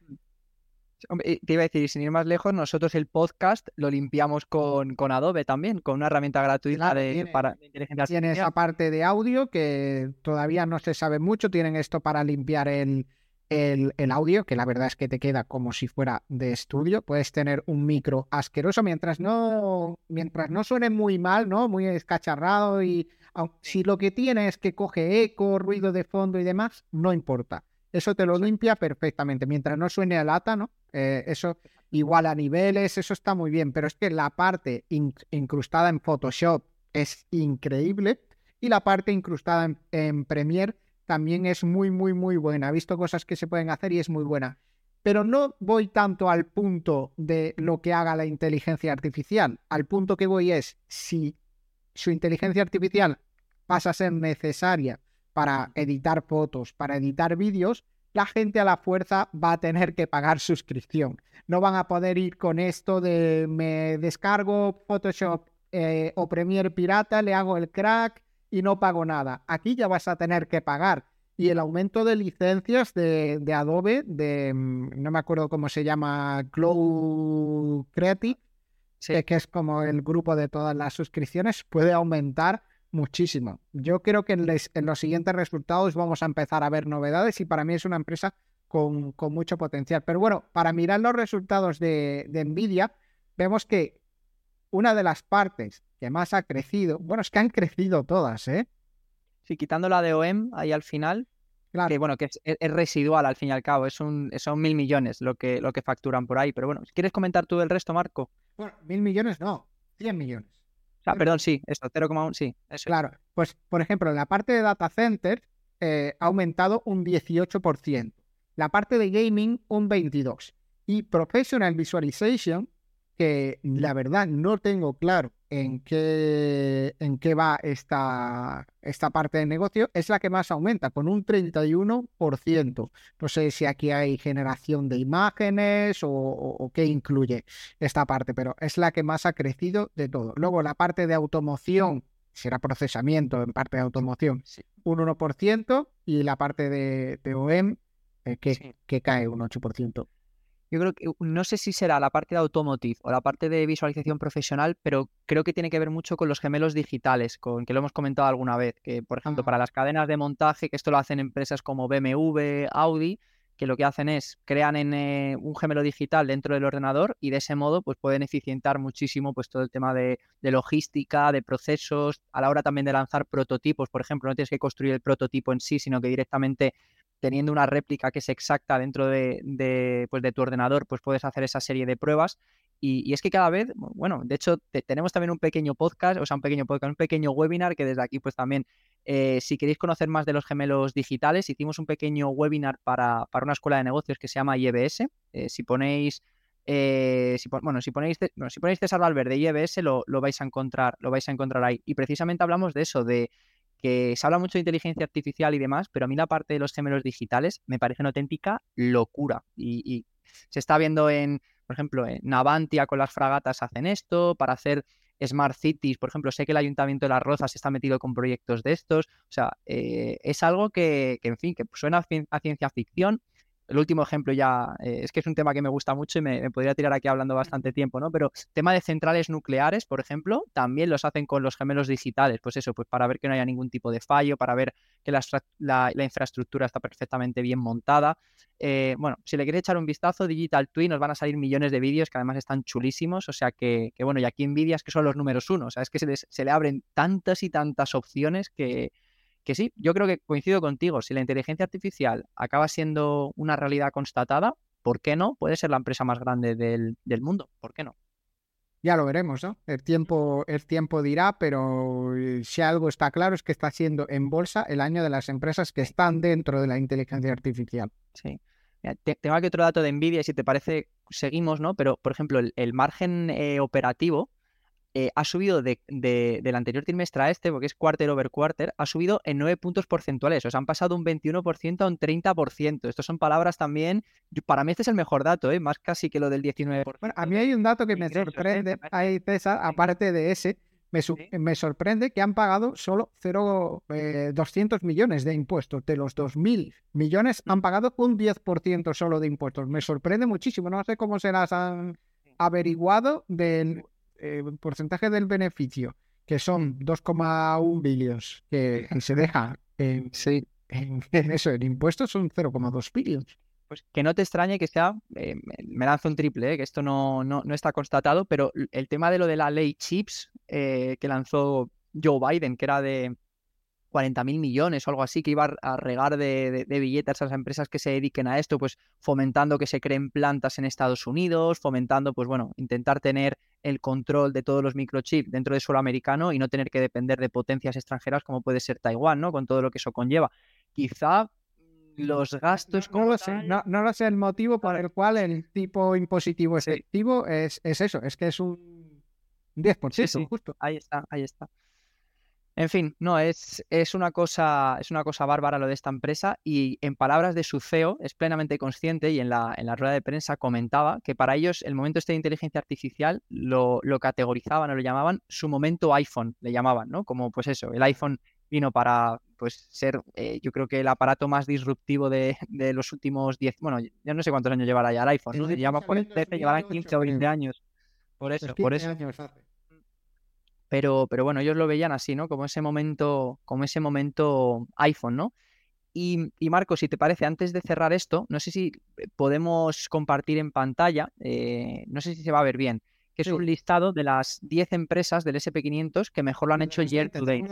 Te iba a decir, sin ir más lejos, nosotros el podcast lo limpiamos con, con Adobe también, con una herramienta gratuita de, para inteligencia artificial. Tiene esa parte de audio que todavía no se sabe mucho. Tienen esto para limpiar el, el, audio, que la verdad es que te queda como si fuera de estudio. Puedes tener un micro asqueroso mientras no, mientras no suene muy mal, ¿no? Muy escacharrado y si lo que tiene es que coge eco, ruido de fondo y demás, no importa. Eso te lo limpia perfectamente. Mientras no suene a lata, ¿no? Eh, eso igual a niveles, eso está muy bien, pero es que la parte incrustada en Photoshop es increíble y la parte incrustada en, en Premiere también es muy, muy, muy buena. He visto cosas que se pueden hacer y es muy buena. Pero no voy tanto al punto de lo que haga la inteligencia artificial. Al punto que voy es si su inteligencia artificial pasa a ser necesaria para editar fotos, para editar vídeos, la gente a la fuerza va a tener que pagar suscripción. No van a poder ir con esto de me descargo Photoshop eh, o Premiere Pirata, le hago el crack y no pago nada. Aquí ya vas a tener que pagar. Y el aumento de licencias de, Adobe, de mm, no me acuerdo cómo se llama, Glow Creative, que es como el grupo de todas las suscripciones, puede aumentar muchísimo. Yo creo que en, los siguientes resultados vamos a empezar a ver novedades y para mí es una empresa con, mucho potencial. Pero bueno, para mirar los resultados de, Nvidia, vemos que una de las partes que más ha crecido, bueno, es que han crecido todas, ¿eh? Sí, quitando la de OEM ahí al final, claro. que bueno, que es, residual al fin y al cabo, es un, son mil millones lo que, lo que facturan por ahí. Pero bueno, ¿quieres comentar tú el resto, Marco? Bueno, mil millones no, cien millones. Ah, perdón, sí, esto, 0,1, sí. claro, pues por ejemplo, la parte de data center eh, ha aumentado un 18%, la parte de gaming un 22% y professional visualization que la verdad no tengo claro en qué, en qué va esta, esta parte de negocio, es la que más aumenta, con un 31%. No sé si aquí hay generación de imágenes o, qué incluye esta parte, pero es la que más ha crecido de todo. Luego la parte de automoción, será procesamiento en parte de automoción, un 1%, y la parte de, de OEM, eh, que, que cae un 8%. Yo creo que no sé si será la parte de automotive o la parte de visualización profesional, pero creo que tiene que ver mucho con los gemelos digitales, con que lo hemos comentado alguna vez, que por ejemplo para las cadenas de montaje, que esto lo hacen empresas como BMW, Audi, que lo que hacen es crean en, eh, un gemelo digital dentro del ordenador y de ese modo pues pueden eficientar muchísimo pues todo el tema de, de, logística, de procesos, a la hora también de lanzar prototipos, por ejemplo, no tienes que construir el prototipo en sí, sino que directamente teniendo una réplica que es exacta dentro de, pues de tu ordenador, pues puedes hacer esa serie de pruebas. Y, es que cada vez, bueno, de hecho tenemos también un pequeño podcast, o sea, un pequeño podcast, un pequeño webinar que desde aquí pues también, eh, si queréis conocer más de los gemelos digitales, hicimos un pequeño webinar para, una escuela de negocios que se llama IEBS. Eh, si ponéis... Eh, si, bueno, si ponéis, si ponéis César Valverde y IEBS lo, lo, vais a encontrar, lo vais a encontrar ahí. Y precisamente hablamos de eso, de, que se habla mucho de inteligencia artificial y demás, pero a mí la parte de los gemelos digitales me parece una auténtica locura. Y, se está viendo en, por ejemplo, en Navantia con las fragatas hacen esto, para hacer Smart Cities, por ejemplo, sé que el Ayuntamiento de Las Rozas está metido con proyectos de estos, o sea, eh, es algo que, que, en fin, que suena a ciencia ficción, el último ejemplo ya, eh, es que es un tema que me gusta mucho y me, podría tirar aquí hablando bastante tiempo, ¿no? Pero tema de centrales nucleares, por ejemplo, también los hacen con los gemelos digitales, pues eso, pues para ver que no haya ningún tipo de fallo, para ver que la, infraestructura está perfectamente bien montada. Eh, bueno, si le queréis echar un vistazo, Digital Twin, nos van a salir millones de vídeos que además están chulísimos, o sea que, bueno, y aquí Nvidia es que son los números uno, o sea, es que se, se le abren tantas y tantas opciones que que sí, yo creo que coincido contigo. Si la inteligencia artificial acaba siendo una realidad constatada, ¿por qué no? Puede ser la empresa más grande del, mundo. ¿Por qué no? Ya lo veremos, ¿no? El tiempo, el tiempo dirá, pero eh, si algo está claro es que está siendo en bolsa el año de las empresas que están dentro de la inteligencia artificial. Sí. tengo aquí otro dato de Nvidia y si te parece, seguimos, ¿no? Pero, por ejemplo, el, margen eh, operativo eh, ha subido de, del anterior trimestre a este, porque es quarter over quarter, ha subido en 9 puntos porcentuales. O sea, han pasado un 21% a un 30%. Estas son palabras también. Para mí este es el mejor dato, ¿eh? más casi que lo del 19%. Bueno, a mí hay un dato que me sorprende, ahí César, aparte de ese, me, sorprende que han pagado solo 0, 200 eh, millones de impuestos. De los 2.000 millones han pagado un 10% solo de impuestos. Me sorprende muchísimo. No sé cómo se las han averiguado del eh, porcentaje del beneficio, que son 2,1 billones, que se deja en, eso, en impuestos son 0,2 billones. Pues que no te extrañe que sea, eh, me lanzo un triple, eh, que esto no, no, está constatado, pero el tema de lo de la ley CHIPS que lanzó Joe Biden, que era de 40.000 millones o algo así que iba a regar de, billetes a las empresas que se dediquen a esto, pues fomentando que se creen plantas en Estados Unidos, fomentando, pues bueno, intentar tener el control de todos los microchips dentro de suelo americano y no tener que depender de potencias extranjeras como puede ser Taiwán, ¿no? Con todo lo que eso conlleva. Quizá los gastos... No, lo sé, no, lo sé el motivo por el cual el tipo impositivo efectivo es, es eso, es que es un 10%, justo. Ahí está, ahí está. En fin, no, es, es, una cosa, es una cosa bárbara lo de esta empresa y en palabras de su CEO es plenamente consciente y en la, en la rueda de prensa comentaba que para ellos el momento este de inteligencia artificial lo, lo categorizaban o lo llamaban su momento iPhone, le llamaban, ¿no? Como pues eso, el iPhone vino para pues ser, eh, yo creo que el aparato más disruptivo de, de los últimos 10, bueno, ya no sé cuántos años llevará ya el iPhone, ¿no? Lleva por el 13, llevará 15 o 20 años. Por eso, por eso. Pero, pero bueno, ellos lo veían así, ¿no? Como ese momento, como ese momento iPhone, ¿no? Y, y, Marco, si te parece, antes de cerrar esto, no sé si eh, podemos compartir en pantalla, eh, no sé si se va a ver bien, que es un listado de las 10 empresas del SP500 que mejor lo han hecho year to date.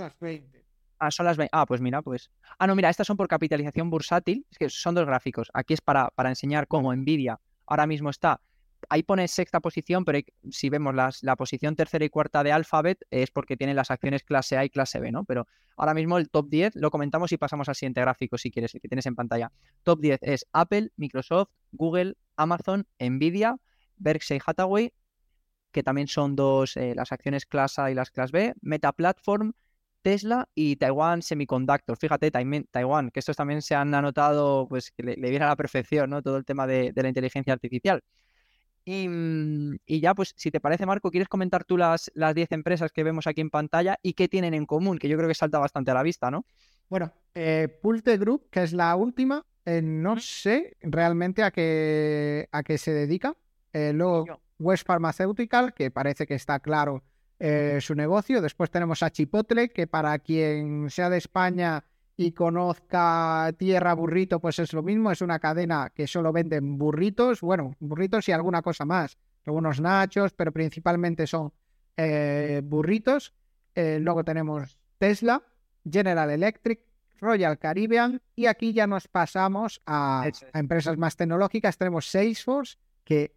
Ah, son las 20. Ah, pues mira, pues. Ah, no, mira, estas son por capitalización bursátil. Es que son dos gráficos. Aquí es para, para enseñar cómo Nvidia ahora mismo está ahí pone sexta posición, pero si vemos la posición tercera y cuarta de Alphabet es porque tiene las acciones clase A y clase B, ¿no? Pero ahora mismo el top 10 lo comentamos y pasamos al siguiente gráfico si quieres, el que tienes en pantalla. Top 10 es Apple, Microsoft, Google, Amazon, Nvidia, Berkshire Hathaway, que también son dos, eh, las acciones clase A y las clase B, Meta Platform, Tesla y Taiwan Semiconductor. Fíjate, Taiwan, que estos también se han anotado, pues que le, viene a la perfección, ¿no? Todo el tema de la inteligencia artificial. Mm, y, ya, pues, si te parece, Marco, ¿quieres comentar tú las, las 10 empresas que vemos aquí en pantalla y qué tienen en común? Que yo creo que salta bastante a la vista, ¿no? Bueno, eh, Pulte Group, que es la última, eh, no sé realmente a qué, a qué se dedica. Eh, luego, West Pharmaceutical, que parece que está claro su negocio. Después tenemos a Chipotle, que para quien sea de España y conozca Tierra Burrito, pues es lo mismo, es una cadena que solo venden burritos, bueno, burritos y alguna cosa más, algunos nachos, pero principalmente son eh, burritos. Eh, luego tenemos Tesla, General Electric, Royal Caribbean y aquí ya nos pasamos a, a empresas más tecnológicas. Tenemos Salesforce, que,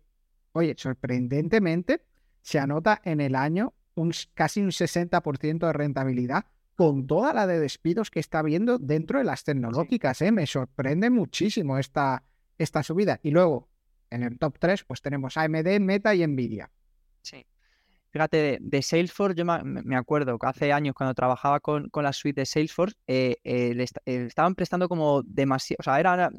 oye, sorprendentemente se anota en el año un, casi un 60% de rentabilidad con toda la de despidos que está habiendo dentro de las tecnológicas. ¿eh? Me sorprende muchísimo esta, esta subida. Y luego, en el top 3, pues tenemos AMD, Meta y Nvidia. Sí. Fíjate, de, Salesforce, yo me acuerdo que hace años cuando trabajaba con, la suite de Salesforce, eh, eh, le estaban prestando como demasiado, o sea, era,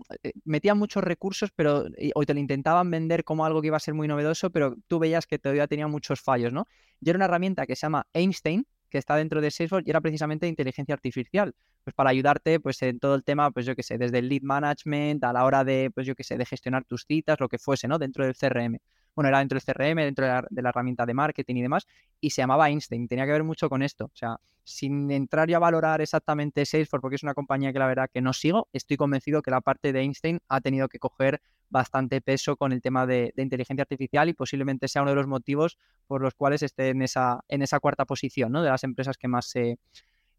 metían muchos recursos, pero hoy te lo intentaban vender como algo que iba a ser muy novedoso, pero tú veías que todavía tenía muchos fallos, ¿no? Y era una herramienta que se llama Einstein, que está dentro de Salesforce y era precisamente inteligencia artificial, pues para ayudarte pues en todo el tema, pues yo que sé, desde el lead management a la hora de, pues yo que sé, de gestionar tus citas, lo que fuese, ¿no? Dentro del CRM. Bueno, era dentro del CRM, dentro de la, herramienta de marketing y demás, y se llamaba Einstein, tenía que ver mucho con esto, o sea, sin entrar yo a valorar exactamente Salesforce, porque es una compañía que la verdad que no sigo, estoy convencido que la parte de Einstein ha tenido que coger bastante peso con el tema de, inteligencia artificial y posiblemente sea uno de los motivos por los cuales esté en esa, en esa cuarta posición ¿no? de las empresas que más se,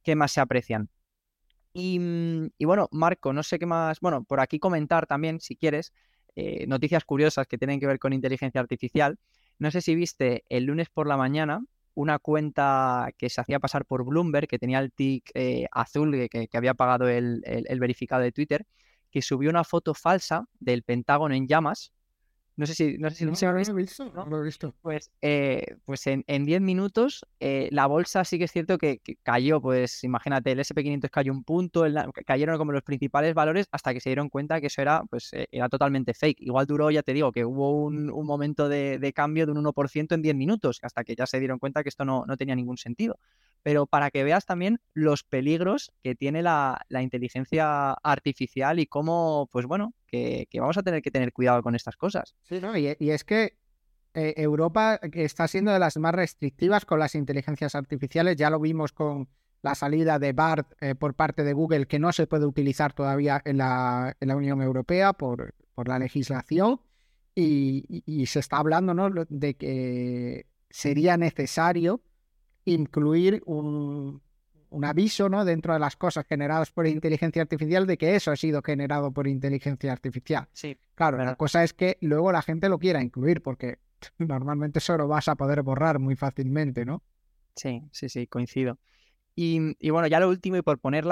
que más se aprecian. Y, bueno, Marco, no sé qué más, bueno, por aquí comentar también, si quieres, eh, noticias curiosas que tienen que ver con inteligencia artificial. No sé si viste el lunes por la mañana una cuenta que se hacía pasar por Bloomberg, que tenía el tick eh, azul, que, había pagado el, verificado de Twitter, que subió una foto falsa del Pentágono en llamas. No sé si, no sé si no, lo, visto, visto, ¿no? lo he visto. Pues, eh, pues en 10 minutos eh, la bolsa sí que es cierto que, cayó, pues imagínate, el SP500 cayó un punto, cayeron como los principales valores hasta que se dieron cuenta que eso era, pues, eh, era totalmente fake. Igual duró, ya te digo, que hubo un, un momento de, de, cambio de un 1% en 10 minutos, hasta que ya se dieron cuenta que esto no, no tenía ningún sentido pero para que veas también los peligros que tiene la, inteligencia artificial y cómo, pues bueno, que, vamos a tener que tener cuidado con estas cosas. Sí, ¿no? y, es que eh, Europa está siendo de las más restrictivas con las inteligencias artificiales, ya lo vimos con la salida de BART eh, por parte de Google, que no se puede utilizar todavía en la, en la Unión Europea por, por la legislación. Y, y, se está hablando ¿no? de que sería necesario incluir un, un aviso ¿no? dentro de las cosas generadas por inteligencia artificial de que eso ha sido generado por inteligencia artificial. Sí. Claro, la cosa es que luego la gente lo quiera incluir porque normalmente eso lo vas a poder borrar muy fácilmente, ¿no? Sí, sí, sí, coincido. Y, bueno, ya lo último, y por poner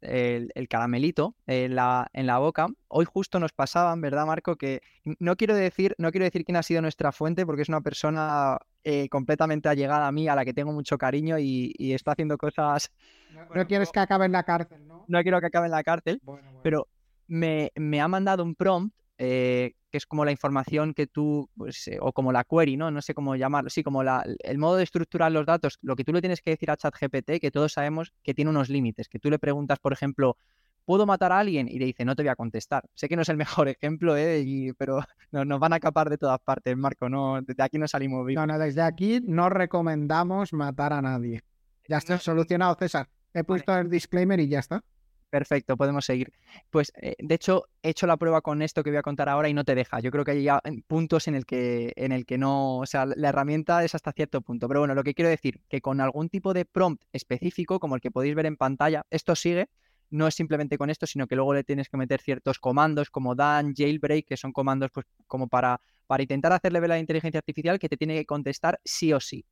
el, caramelito en la, en la boca, hoy justo nos pasaban, ¿verdad, Marco? Que no quiero decir, no quiero decir quién ha sido nuestra fuente, porque es una persona eh, completamente allegada a mí, a la que tengo mucho cariño y, está haciendo cosas. No, quieres que acabe en la cárcel, ¿no? No quiero que acabe en la cárcel, pero me, me, ha mandado un prompt eh, que es como la información que tú, pues, eh, o como la query, ¿no? No sé cómo llamarlo, sí, como la, el modo de estructurar los datos, lo que tú le tienes que decir a ChatGPT, que todos sabemos que tiene unos límites, que tú le preguntas, por ejemplo, ¿puedo matar a alguien? Y le dice, no te voy a contestar. Sé que no es el mejor ejemplo, ¿eh? pero nos, van a capar de todas partes, Marco, no, desde aquí no salimos vivos. No, no, desde aquí no recomendamos matar a nadie. Ya está solucionado, César. He puesto el disclaimer y ya está. Perfecto, podemos seguir. Pues eh, de hecho, he hecho la prueba con esto que voy a contar ahora y no te deja. Yo creo que hay ya puntos en el que, en el que no, o sea, la herramienta es hasta cierto punto. Pero bueno, lo que quiero decir, que con algún tipo de prompt específico, como el que podéis ver en pantalla, esto sigue, no es simplemente con esto, sino que luego le tienes que meter ciertos comandos como dan, jailbreak, que son comandos pues como para, para intentar hacerle ver la inteligencia artificial que te tiene que contestar sí o sí.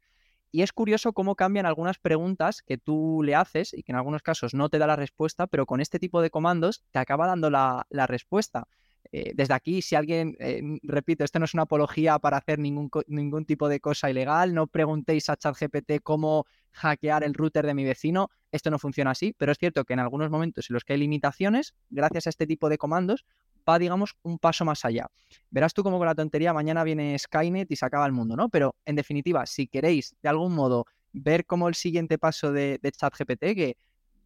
Y es curioso cómo cambian algunas preguntas que tú le haces y que en algunos casos no te da la respuesta, pero con este tipo de comandos te acaba dando la, respuesta. Eh, desde aquí, si alguien, eh, repito, esto no es una apología para hacer ningún, ningún tipo de cosa ilegal, no preguntéis a ChatGPT cómo hackear el router de mi vecino, esto no funciona así, pero es cierto que en algunos momentos en los que hay limitaciones, gracias a este tipo de comandos, va, digamos, un paso más allá. Verás tú como con la tontería mañana viene Skynet y se acaba el mundo, ¿no? Pero en definitiva, si queréis de algún modo ver cómo el siguiente paso de, ChatGPT, que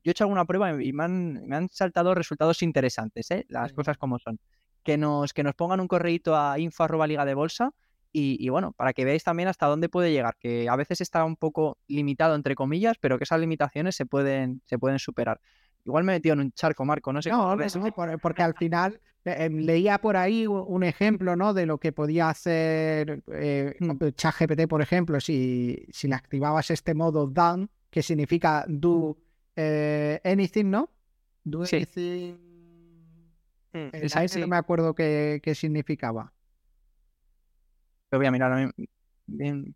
yo he hecho alguna prueba y me han, saltado resultados interesantes, ¿eh? las cosas como son. Que nos, que nos pongan un correíto a info liga de bolsa y, bueno, para que veáis también hasta dónde puede llegar, que a veces está un poco limitado entre comillas, pero que esas limitaciones se pueden, se pueden superar. Igual me he metido en un charco, Marco, no sé. No, no porque al final eh, em, leía por ahí un ejemplo, ¿no? De lo que podía hacer eh, hmm. ChatGPT, por ejemplo, si, si le activabas este modo done, que significa do eh, anything, ¿no? Do anything. Hmm, no me acuerdo qué, qué significaba. Lo voy a mirar a mí. Bien.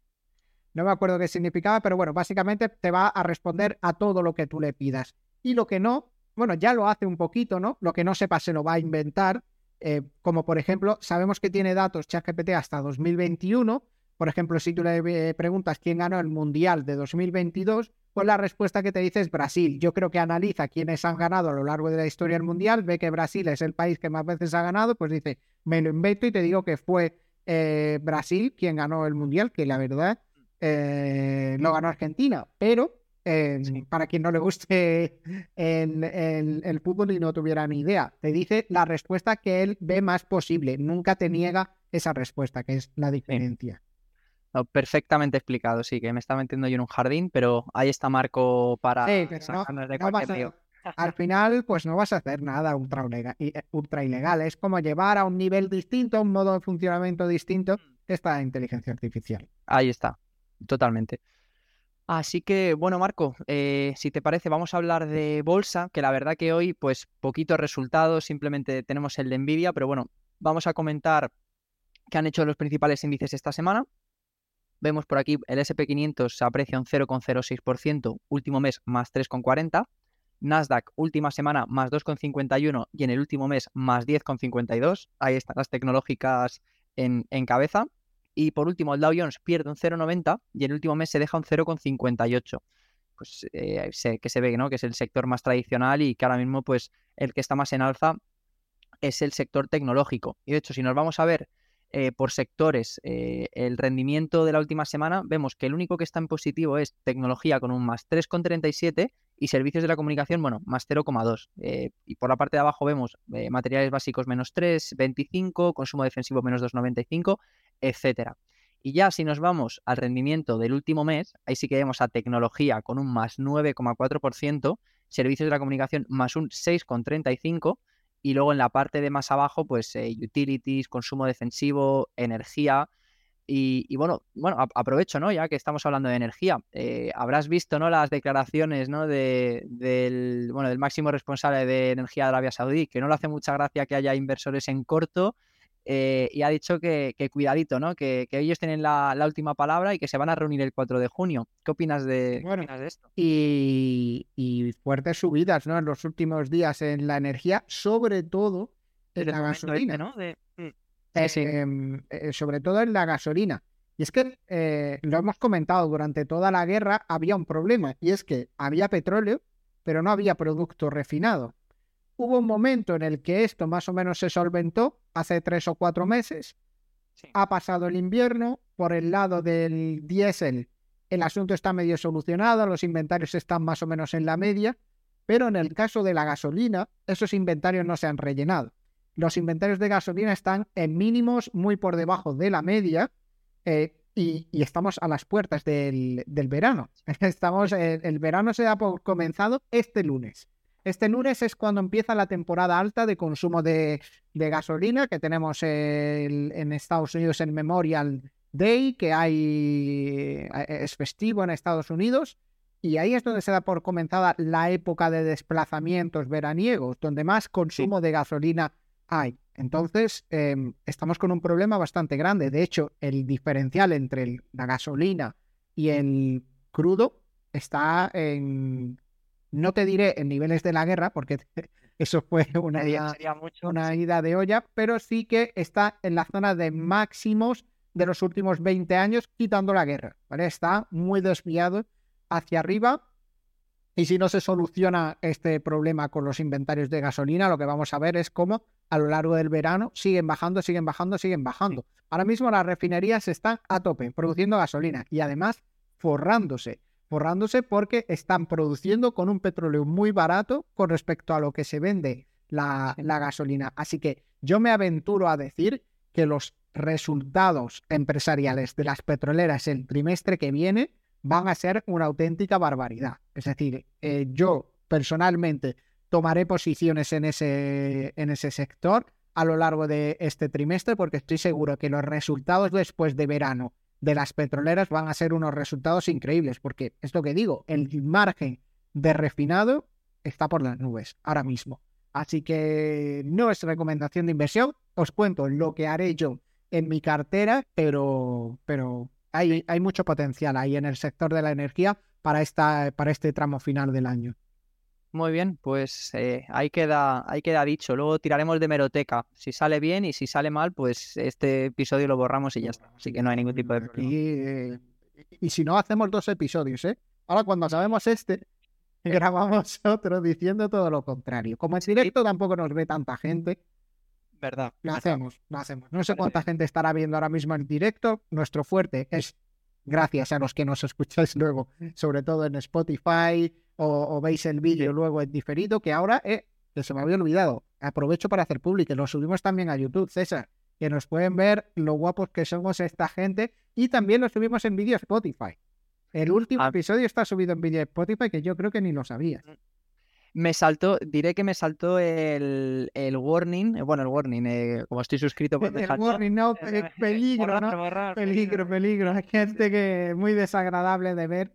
No me acuerdo qué significaba, pero bueno, básicamente te va a responder a todo lo que tú le pidas y lo que no, bueno, ya lo hace un poquito, ¿no? Lo que no sepa se lo va a inventar, eh, como por ejemplo, sabemos que tiene datos ChatGPT hasta 2021, por ejemplo, si tú le eh, preguntas quién ganó el Mundial de 2022, pues la respuesta que te dice es Brasil. Yo creo que analiza quiénes han ganado a lo largo de la historia del Mundial, ve que Brasil es el país que más veces ha ganado, pues dice, me lo invento y te digo que fue eh, Brasil quien ganó el Mundial, que la verdad lo ganó Argentina, pero para quien no le guste el, fútbol y no tuviera ni idea. Te dice la respuesta que él ve más posible. Nunca te niega esa respuesta, que es la diferencia. Perfectamente explicado, sí, que me está metiendo yo en un jardín, pero ahí está Marco para Al final, pues no vas a hacer nada ultra, eh, ultra ilegal. Es como llevar a un nivel distinto, un modo de funcionamiento distinto, mm. esta inteligencia artificial. Ahí está, totalmente. Así que, bueno, Marco, eh, si te parece, vamos a hablar de bolsa, que la verdad que hoy, pues, poquitos resultados, simplemente tenemos el de Nvidia, pero bueno, vamos a comentar qué han hecho los principales índices esta semana. Vemos por aquí el SP500 se aprecia un 0,06%, último mes más 3,40%. Nasdaq última semana más 2,51 y en el último mes más 10,52. Ahí están las tecnológicas en, cabeza. Y por último, el Dow Jones pierde un 0,90 y en el último mes se deja un 0,58. Pues eh, que se ve, ¿no? Que es el sector más tradicional y que ahora mismo, pues, el que está más en alza es el sector tecnológico. Y de hecho, si nos vamos a ver eh, por sectores eh, el rendimiento de la última semana, vemos que el único que está en positivo es tecnología con un más 3,37 y servicios de la comunicación, bueno, más 0,2. y por la parte de abajo vemos materiales básicos menos 3,25, consumo defensivo menos 2,95 etcétera. Y ya si nos vamos al rendimiento del último mes, ahí sí que vemos a tecnología con un más 9,4%, servicios de la comunicación más un 6,35%, y luego en la parte de más abajo, pues eh, utilities, consumo defensivo, energía, Y, bueno, bueno, aprovecho, ¿no? Ya que estamos hablando de energía. Eh, habrás visto, ¿no? Las declaraciones, ¿no? De, del, bueno, del máximo responsable de energía de Arabia Saudí, que no le hace mucha gracia que haya inversores en corto. Eh, y ha dicho que, cuidadito, ¿no? Que, ellos tienen la, última palabra y que se van a reunir el 4 de junio. ¿Qué opinas de, de esto? Y, y, fuertes subidas, ¿no? En los últimos días en la energía, sobre todo en la gasolina. ¿no? Mm. Em, eh, sobre todo en la gasolina. Y es que eh, lo hemos comentado durante toda la guerra, había un problema, y es que había petróleo, pero no había producto refinado. Hubo un momento en el que esto más o menos se solventó, hace tres o cuatro meses. Ha pasado el invierno, por el lado del diésel el asunto está medio solucionado, los inventarios están más o menos en la media, pero en el caso de la gasolina, esos inventarios no se han rellenado los inventarios de gasolina están en mínimos muy por debajo de la media eh, y, estamos a las puertas del, verano. Estamos, el verano se ha comenzado este lunes. Este lunes es cuando empieza la temporada alta de consumo de, gasolina que tenemos en Estados Unidos el Memorial Day, que hay eh, es festivo en Estados Unidos. Y ahí es donde se da por comenzada la época de desplazamientos veraniegos, donde más consumo de gasolina hay. Entonces, em, estamos con un problema bastante grande. De hecho, el diferencial entre la gasolina y el crudo está en, no te diré en niveles de la guerra, porque eso fue una, ida, una ida de olla, pero sí que está en la zona de máximos de los últimos 20 años, quitando la guerra. ¿vale? Está muy desviado hacia arriba y si no se soluciona este problema con los inventarios de gasolina, lo que vamos a ver es cómo a lo largo del verano siguen bajando, siguen bajando, siguen bajando. Ahora mismo las refinerías están a tope produciendo gasolina y además forrándose. Forrándose porque están produciendo con un petróleo muy barato con respecto a lo que se vende la, la gasolina. Así que yo me aventuro a decir que los resultados empresariales de las petroleras el trimestre que viene van a ser una auténtica barbaridad. Es decir, eh, yo personalmente tomaré posiciones en ese, en ese sector a lo largo de este trimestre porque estoy seguro que los resultados después de verano de las petroleras van a ser unos resultados increíbles porque es lo que digo, el margen de refinado está por las nubes ahora mismo. Así que no es recomendación de inversión, os cuento lo que haré yo en mi cartera, pero, pero hay, mucho potencial ahí en el sector de la energía para, esta, para este tramo final del año. Muy bien, pues eh, ahí, queda, ahí queda dicho. Luego tiraremos de meroteca. Si sale bien y si sale mal, pues este episodio lo borramos y ya está. Así que no hay ningún tipo de problema. Y, eh, y si no, hacemos dos episodios, ¿eh? Ahora cuando sabemos este, grabamos otro diciendo todo lo contrario. Como es directo tampoco nos ve tanta gente, Verdad. Lo hacemos, lo hacemos. No sé cuánta gente estará viendo ahora mismo en directo. Nuestro fuerte es gracias a los que nos escucháis luego, sobre todo en Spotify o, veis el vídeo luego en diferido, que ahora eh, que se me había olvidado. Aprovecho para hacer público. Lo subimos también a YouTube, César, que nos pueden ver lo guapos que somos esta gente y también lo subimos en vídeo Spotify. El último ah. episodio está subido en vídeo Spotify que yo creo que ni lo sabías. Mm. Me saltó, diré que me saltó el, el warning, eh, bueno, el warning, eh, como estoy suscrito, pues El warning, no, peligro, ¿no? peligro, peligro. Hay gente que es muy desagradable de ver.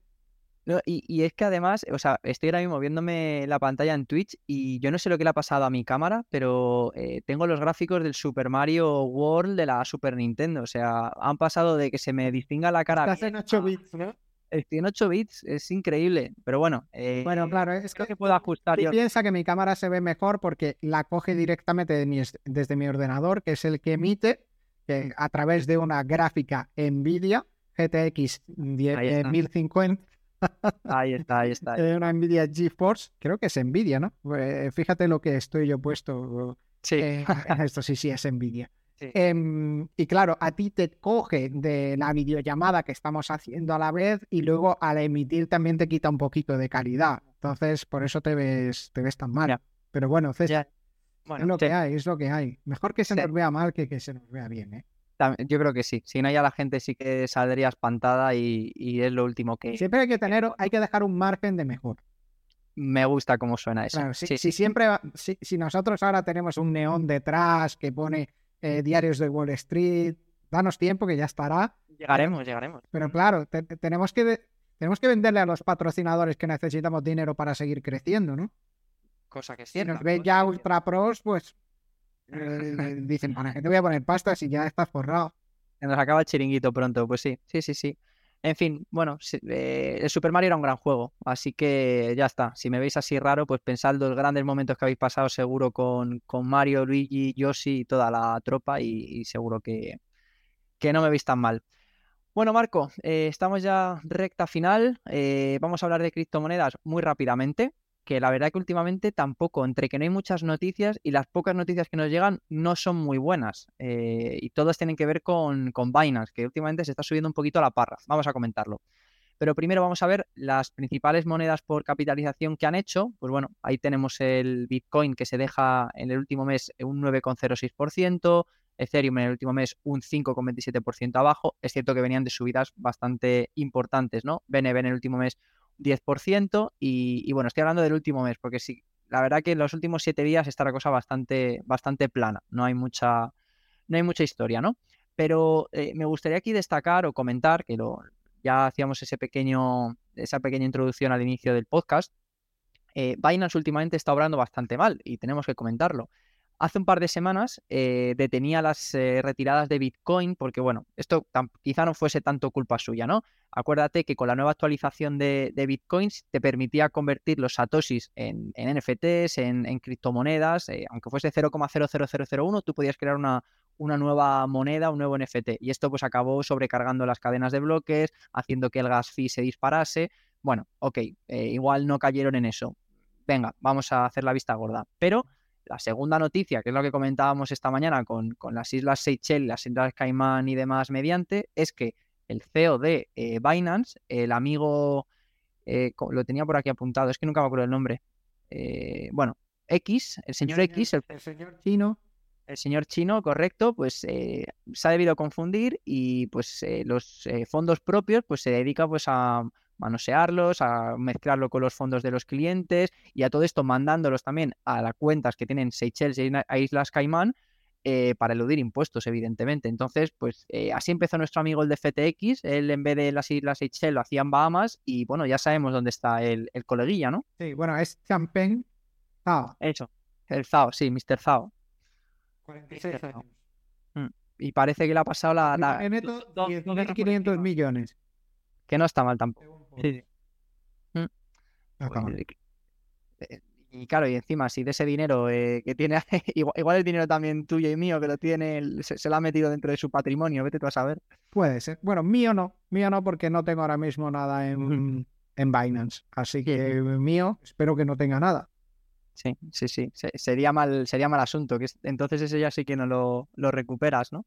Y, y, es que además, o sea, estoy ahora mismo viéndome la pantalla en Twitch y yo no sé lo que le ha pasado a mi cámara, pero tengo los gráficos del Super Mario World de la Super Nintendo. O sea, han pasado de que se me distinga la cara. Estás en 8 bits, ¿no? en 8 bits, es increíble, pero bueno. bueno, eh, claro, es que, puedo ajustar. Yo piensa que mi cámara se ve mejor porque la coge directamente desde mi ordenador, que es el que emite a través de una gráfica NVIDIA GTX 1050. Ahí está, ahí está. una NVIDIA GeForce, creo que es NVIDIA, ¿no? Eh, fíjate lo que estoy yo puesto. Sí. Eh, esto sí, sí, es NVIDIA. Em, y claro, a ti te coge de la videollamada que estamos haciendo a la vez y luego al emitir también te quita un poquito de calidad. Entonces, por eso te ves, te ves tan mal. Pero bueno, César, es lo que hay, es lo que hay. Mejor que se nos vea mal que que se nos vea bien, ¿eh? Yo creo que sí. Si no, ya la gente sí que saldría espantada y, es lo último que. Siempre hay que tener, hay que dejar un margen de mejor. Me gusta cómo suena eso. si, siempre, si, nosotros ahora tenemos un neón detrás que pone eh, diarios de Wall Street, danos tiempo que ya estará. Llegaremos, llegaremos. Pero claro, tenemos, que tenemos que venderle a los patrocinadores que necesitamos dinero para seguir creciendo, ¿no? Cosa que es Si nos ven ya ultra pros, pues dicen, ¿para qué te voy a poner pasta si ya estás forrado? Se nos acaba el chiringuito pronto, pues sí, sí, sí, sí. En fin, bueno, eh, el Super Mario era un gran juego, así que ya está. Si me veis así raro, pues pensad los grandes momentos que habéis pasado seguro con, con Mario, Luigi, Yoshi y toda la tropa y, seguro que, que, no me veis tan mal. Bueno, Marco, eh, estamos ya recta final. Eh, vamos a hablar de criptomonedas muy rápidamente que la verdad que últimamente tampoco, entre que no hay muchas noticias y las pocas noticias que nos llegan no son muy buenas. Eh, y todas tienen que ver con, con Binance, que últimamente se está subiendo un poquito a la parra. Vamos a comentarlo. Pero primero vamos a ver las principales monedas por capitalización que han hecho. Pues bueno, ahí tenemos el Bitcoin que se deja en el último mes un 9,06%, Ethereum en el último mes un 5,27% abajo. Es cierto que venían de subidas bastante importantes, ¿no? BNB en el último mes 10%. Y, bueno, estoy hablando del último mes, porque sí, la verdad que en los últimos siete días está la cosa bastante, bastante plana. No hay mucha, no hay mucha historia, ¿no? Pero eh, me gustaría aquí destacar o comentar, que lo, ya hacíamos ese pequeño, esa pequeña introducción al inicio del podcast. Eh, Binance últimamente está obrando bastante mal y tenemos que comentarlo hace un par de semanas eh, detenía las eh, retiradas de Bitcoin porque, bueno, esto quizá no fuese tanto culpa suya, ¿no? Acuérdate que con la nueva actualización de, de Bitcoins te permitía convertir los satoshis en, NFTs, en, criptomonedas, eh, aunque fuese 0,00001, tú podías crear una, una nueva moneda, un nuevo NFT. Y esto pues acabó sobrecargando las cadenas de bloques, haciendo que el gas fee se disparase. Bueno, ok, igual no cayeron en eso. Venga, vamos a hacer la vista gorda. Pero la segunda noticia, que es lo que comentábamos esta mañana con, las Islas Seychelles, las Islas Caimán y demás mediante, es que el CEO de eh, Binance, el amigo, eh, lo tenía por aquí apuntado, es que nunca me acuerdo el nombre. Eh, bueno, X, el señor, X, el, señor chino. El señor chino, correcto, pues se ha debido confundir y pues los fondos propios pues se dedica pues a manosearlos, a mezclarlo con los fondos de los clientes y a todo esto mandándolos también a las cuentas que tienen Seychelles y Islas Caimán eh, para eludir impuestos, evidentemente. Entonces, pues eh, así empezó nuestro amigo el de FTX. Él en vez de las Islas Seychelles lo hacía en Bahamas y bueno, ya sabemos dónde está el, coleguilla, ¿no? Sí, bueno, es Champagne Zao. Eso, el Zao, sí, Mr. Zao. 46 años. Mm, y parece que le ha pasado la... la... 10.500 millones. Que no está mal tampoco. Sí. Mm. Eh, y claro, y encima, si de ese dinero eh, que tiene, igual, el dinero también tuyo y mío, que lo tiene, se, lo ha metido dentro de su patrimonio, vete tú a saber. Puede ser. Bueno, mío no, mío no, porque no tengo ahora mismo nada en, en Binance. Así que mío, espero que no tenga nada. Sí, sí, sí. sería mal, sería mal asunto. Que entonces ese ya sí que no lo, lo recuperas, ¿no?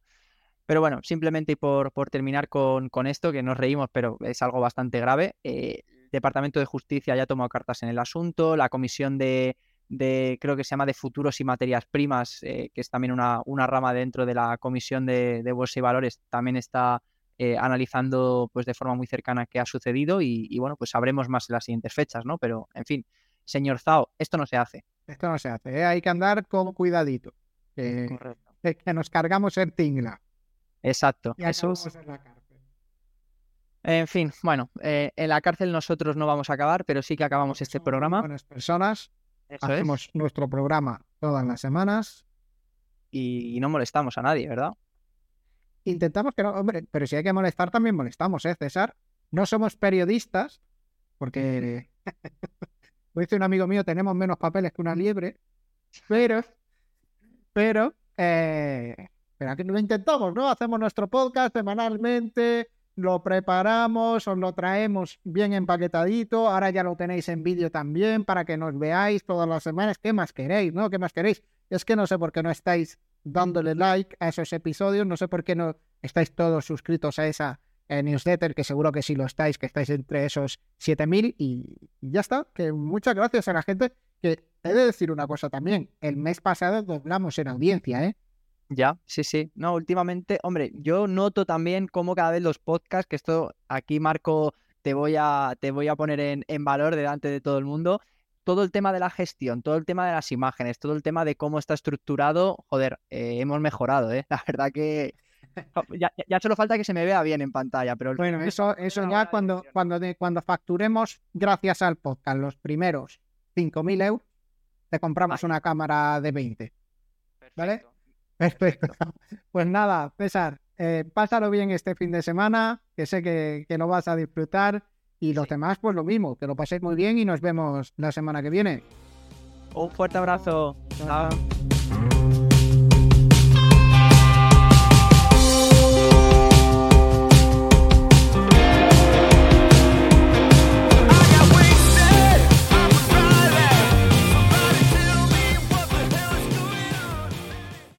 Pero bueno, simplemente por, por terminar con, esto, que nos reímos, pero es algo bastante grave, eh, el Departamento de Justicia ya ha tomado cartas en el asunto, la Comisión de, creo que se llama de Futuros y Materias Primas, eh, que es también una, rama dentro de la Comisión de, Bolsa y Valores, también está eh, analizando pues de forma muy cercana qué ha sucedido y, bueno, pues sabremos más en las siguientes fechas, ¿no? Pero, en fin, señor Zao, esto no se hace. Esto no se hace, hay que andar con cuidadito. Correcto. que nos cargamos el tingla. Exacto. Jesús. En fin, bueno, eh, en la cárcel nosotros no vamos a acabar, pero sí que acabamos este programa. Buenas personas. Hacemos nuestro programa todas las semanas. Y, no molestamos a nadie, ¿verdad? Intentamos que no, hombre, pero si hay que molestar, también molestamos, ¿eh, César? No somos periodistas, porque, como dice un amigo mío, tenemos menos papeles que una liebre, pero, pero, eh, pero aquí lo intentamos, ¿no? Hacemos nuestro podcast semanalmente, lo preparamos, os lo traemos bien empaquetadito. Ahora ya lo tenéis en vídeo también para que nos veáis todas las semanas. ¿Qué más queréis, no? ¿Qué más queréis? Es que no sé por qué no estáis dándole like a esos episodios, no sé por qué no estáis todos suscritos a esa eh, newsletter, que seguro que sí lo estáis, que estáis entre esos 7000 y, ya está. Que muchas gracias a la gente. Que he de decir una cosa también, el mes pasado doblamos en audiencia, ¿eh? Ya, sí, sí. No, últimamente, hombre, yo noto también cómo cada vez los podcasts, que esto aquí Marco te voy a, te voy a poner en, en valor delante de todo el mundo, todo el tema de la gestión, todo el tema de las imágenes, todo el tema de cómo está estructurado, joder, eh, hemos mejorado, ¿eh? La verdad que ya, solo falta que se me vea bien en pantalla, pero... Bueno, eso, eso ya cuando, cuando, cuando facturemos, gracias al podcast, los primeros 5.000 euros, te compramos una cámara de 20. ¿Vale? Perfecto. Pues nada, César, eh, pásalo bien este fin de semana, que sé que, que lo vas a disfrutar. Y los demás, pues lo mismo, que lo paséis muy bien y nos vemos la semana que viene. Un fuerte abrazo. Chao.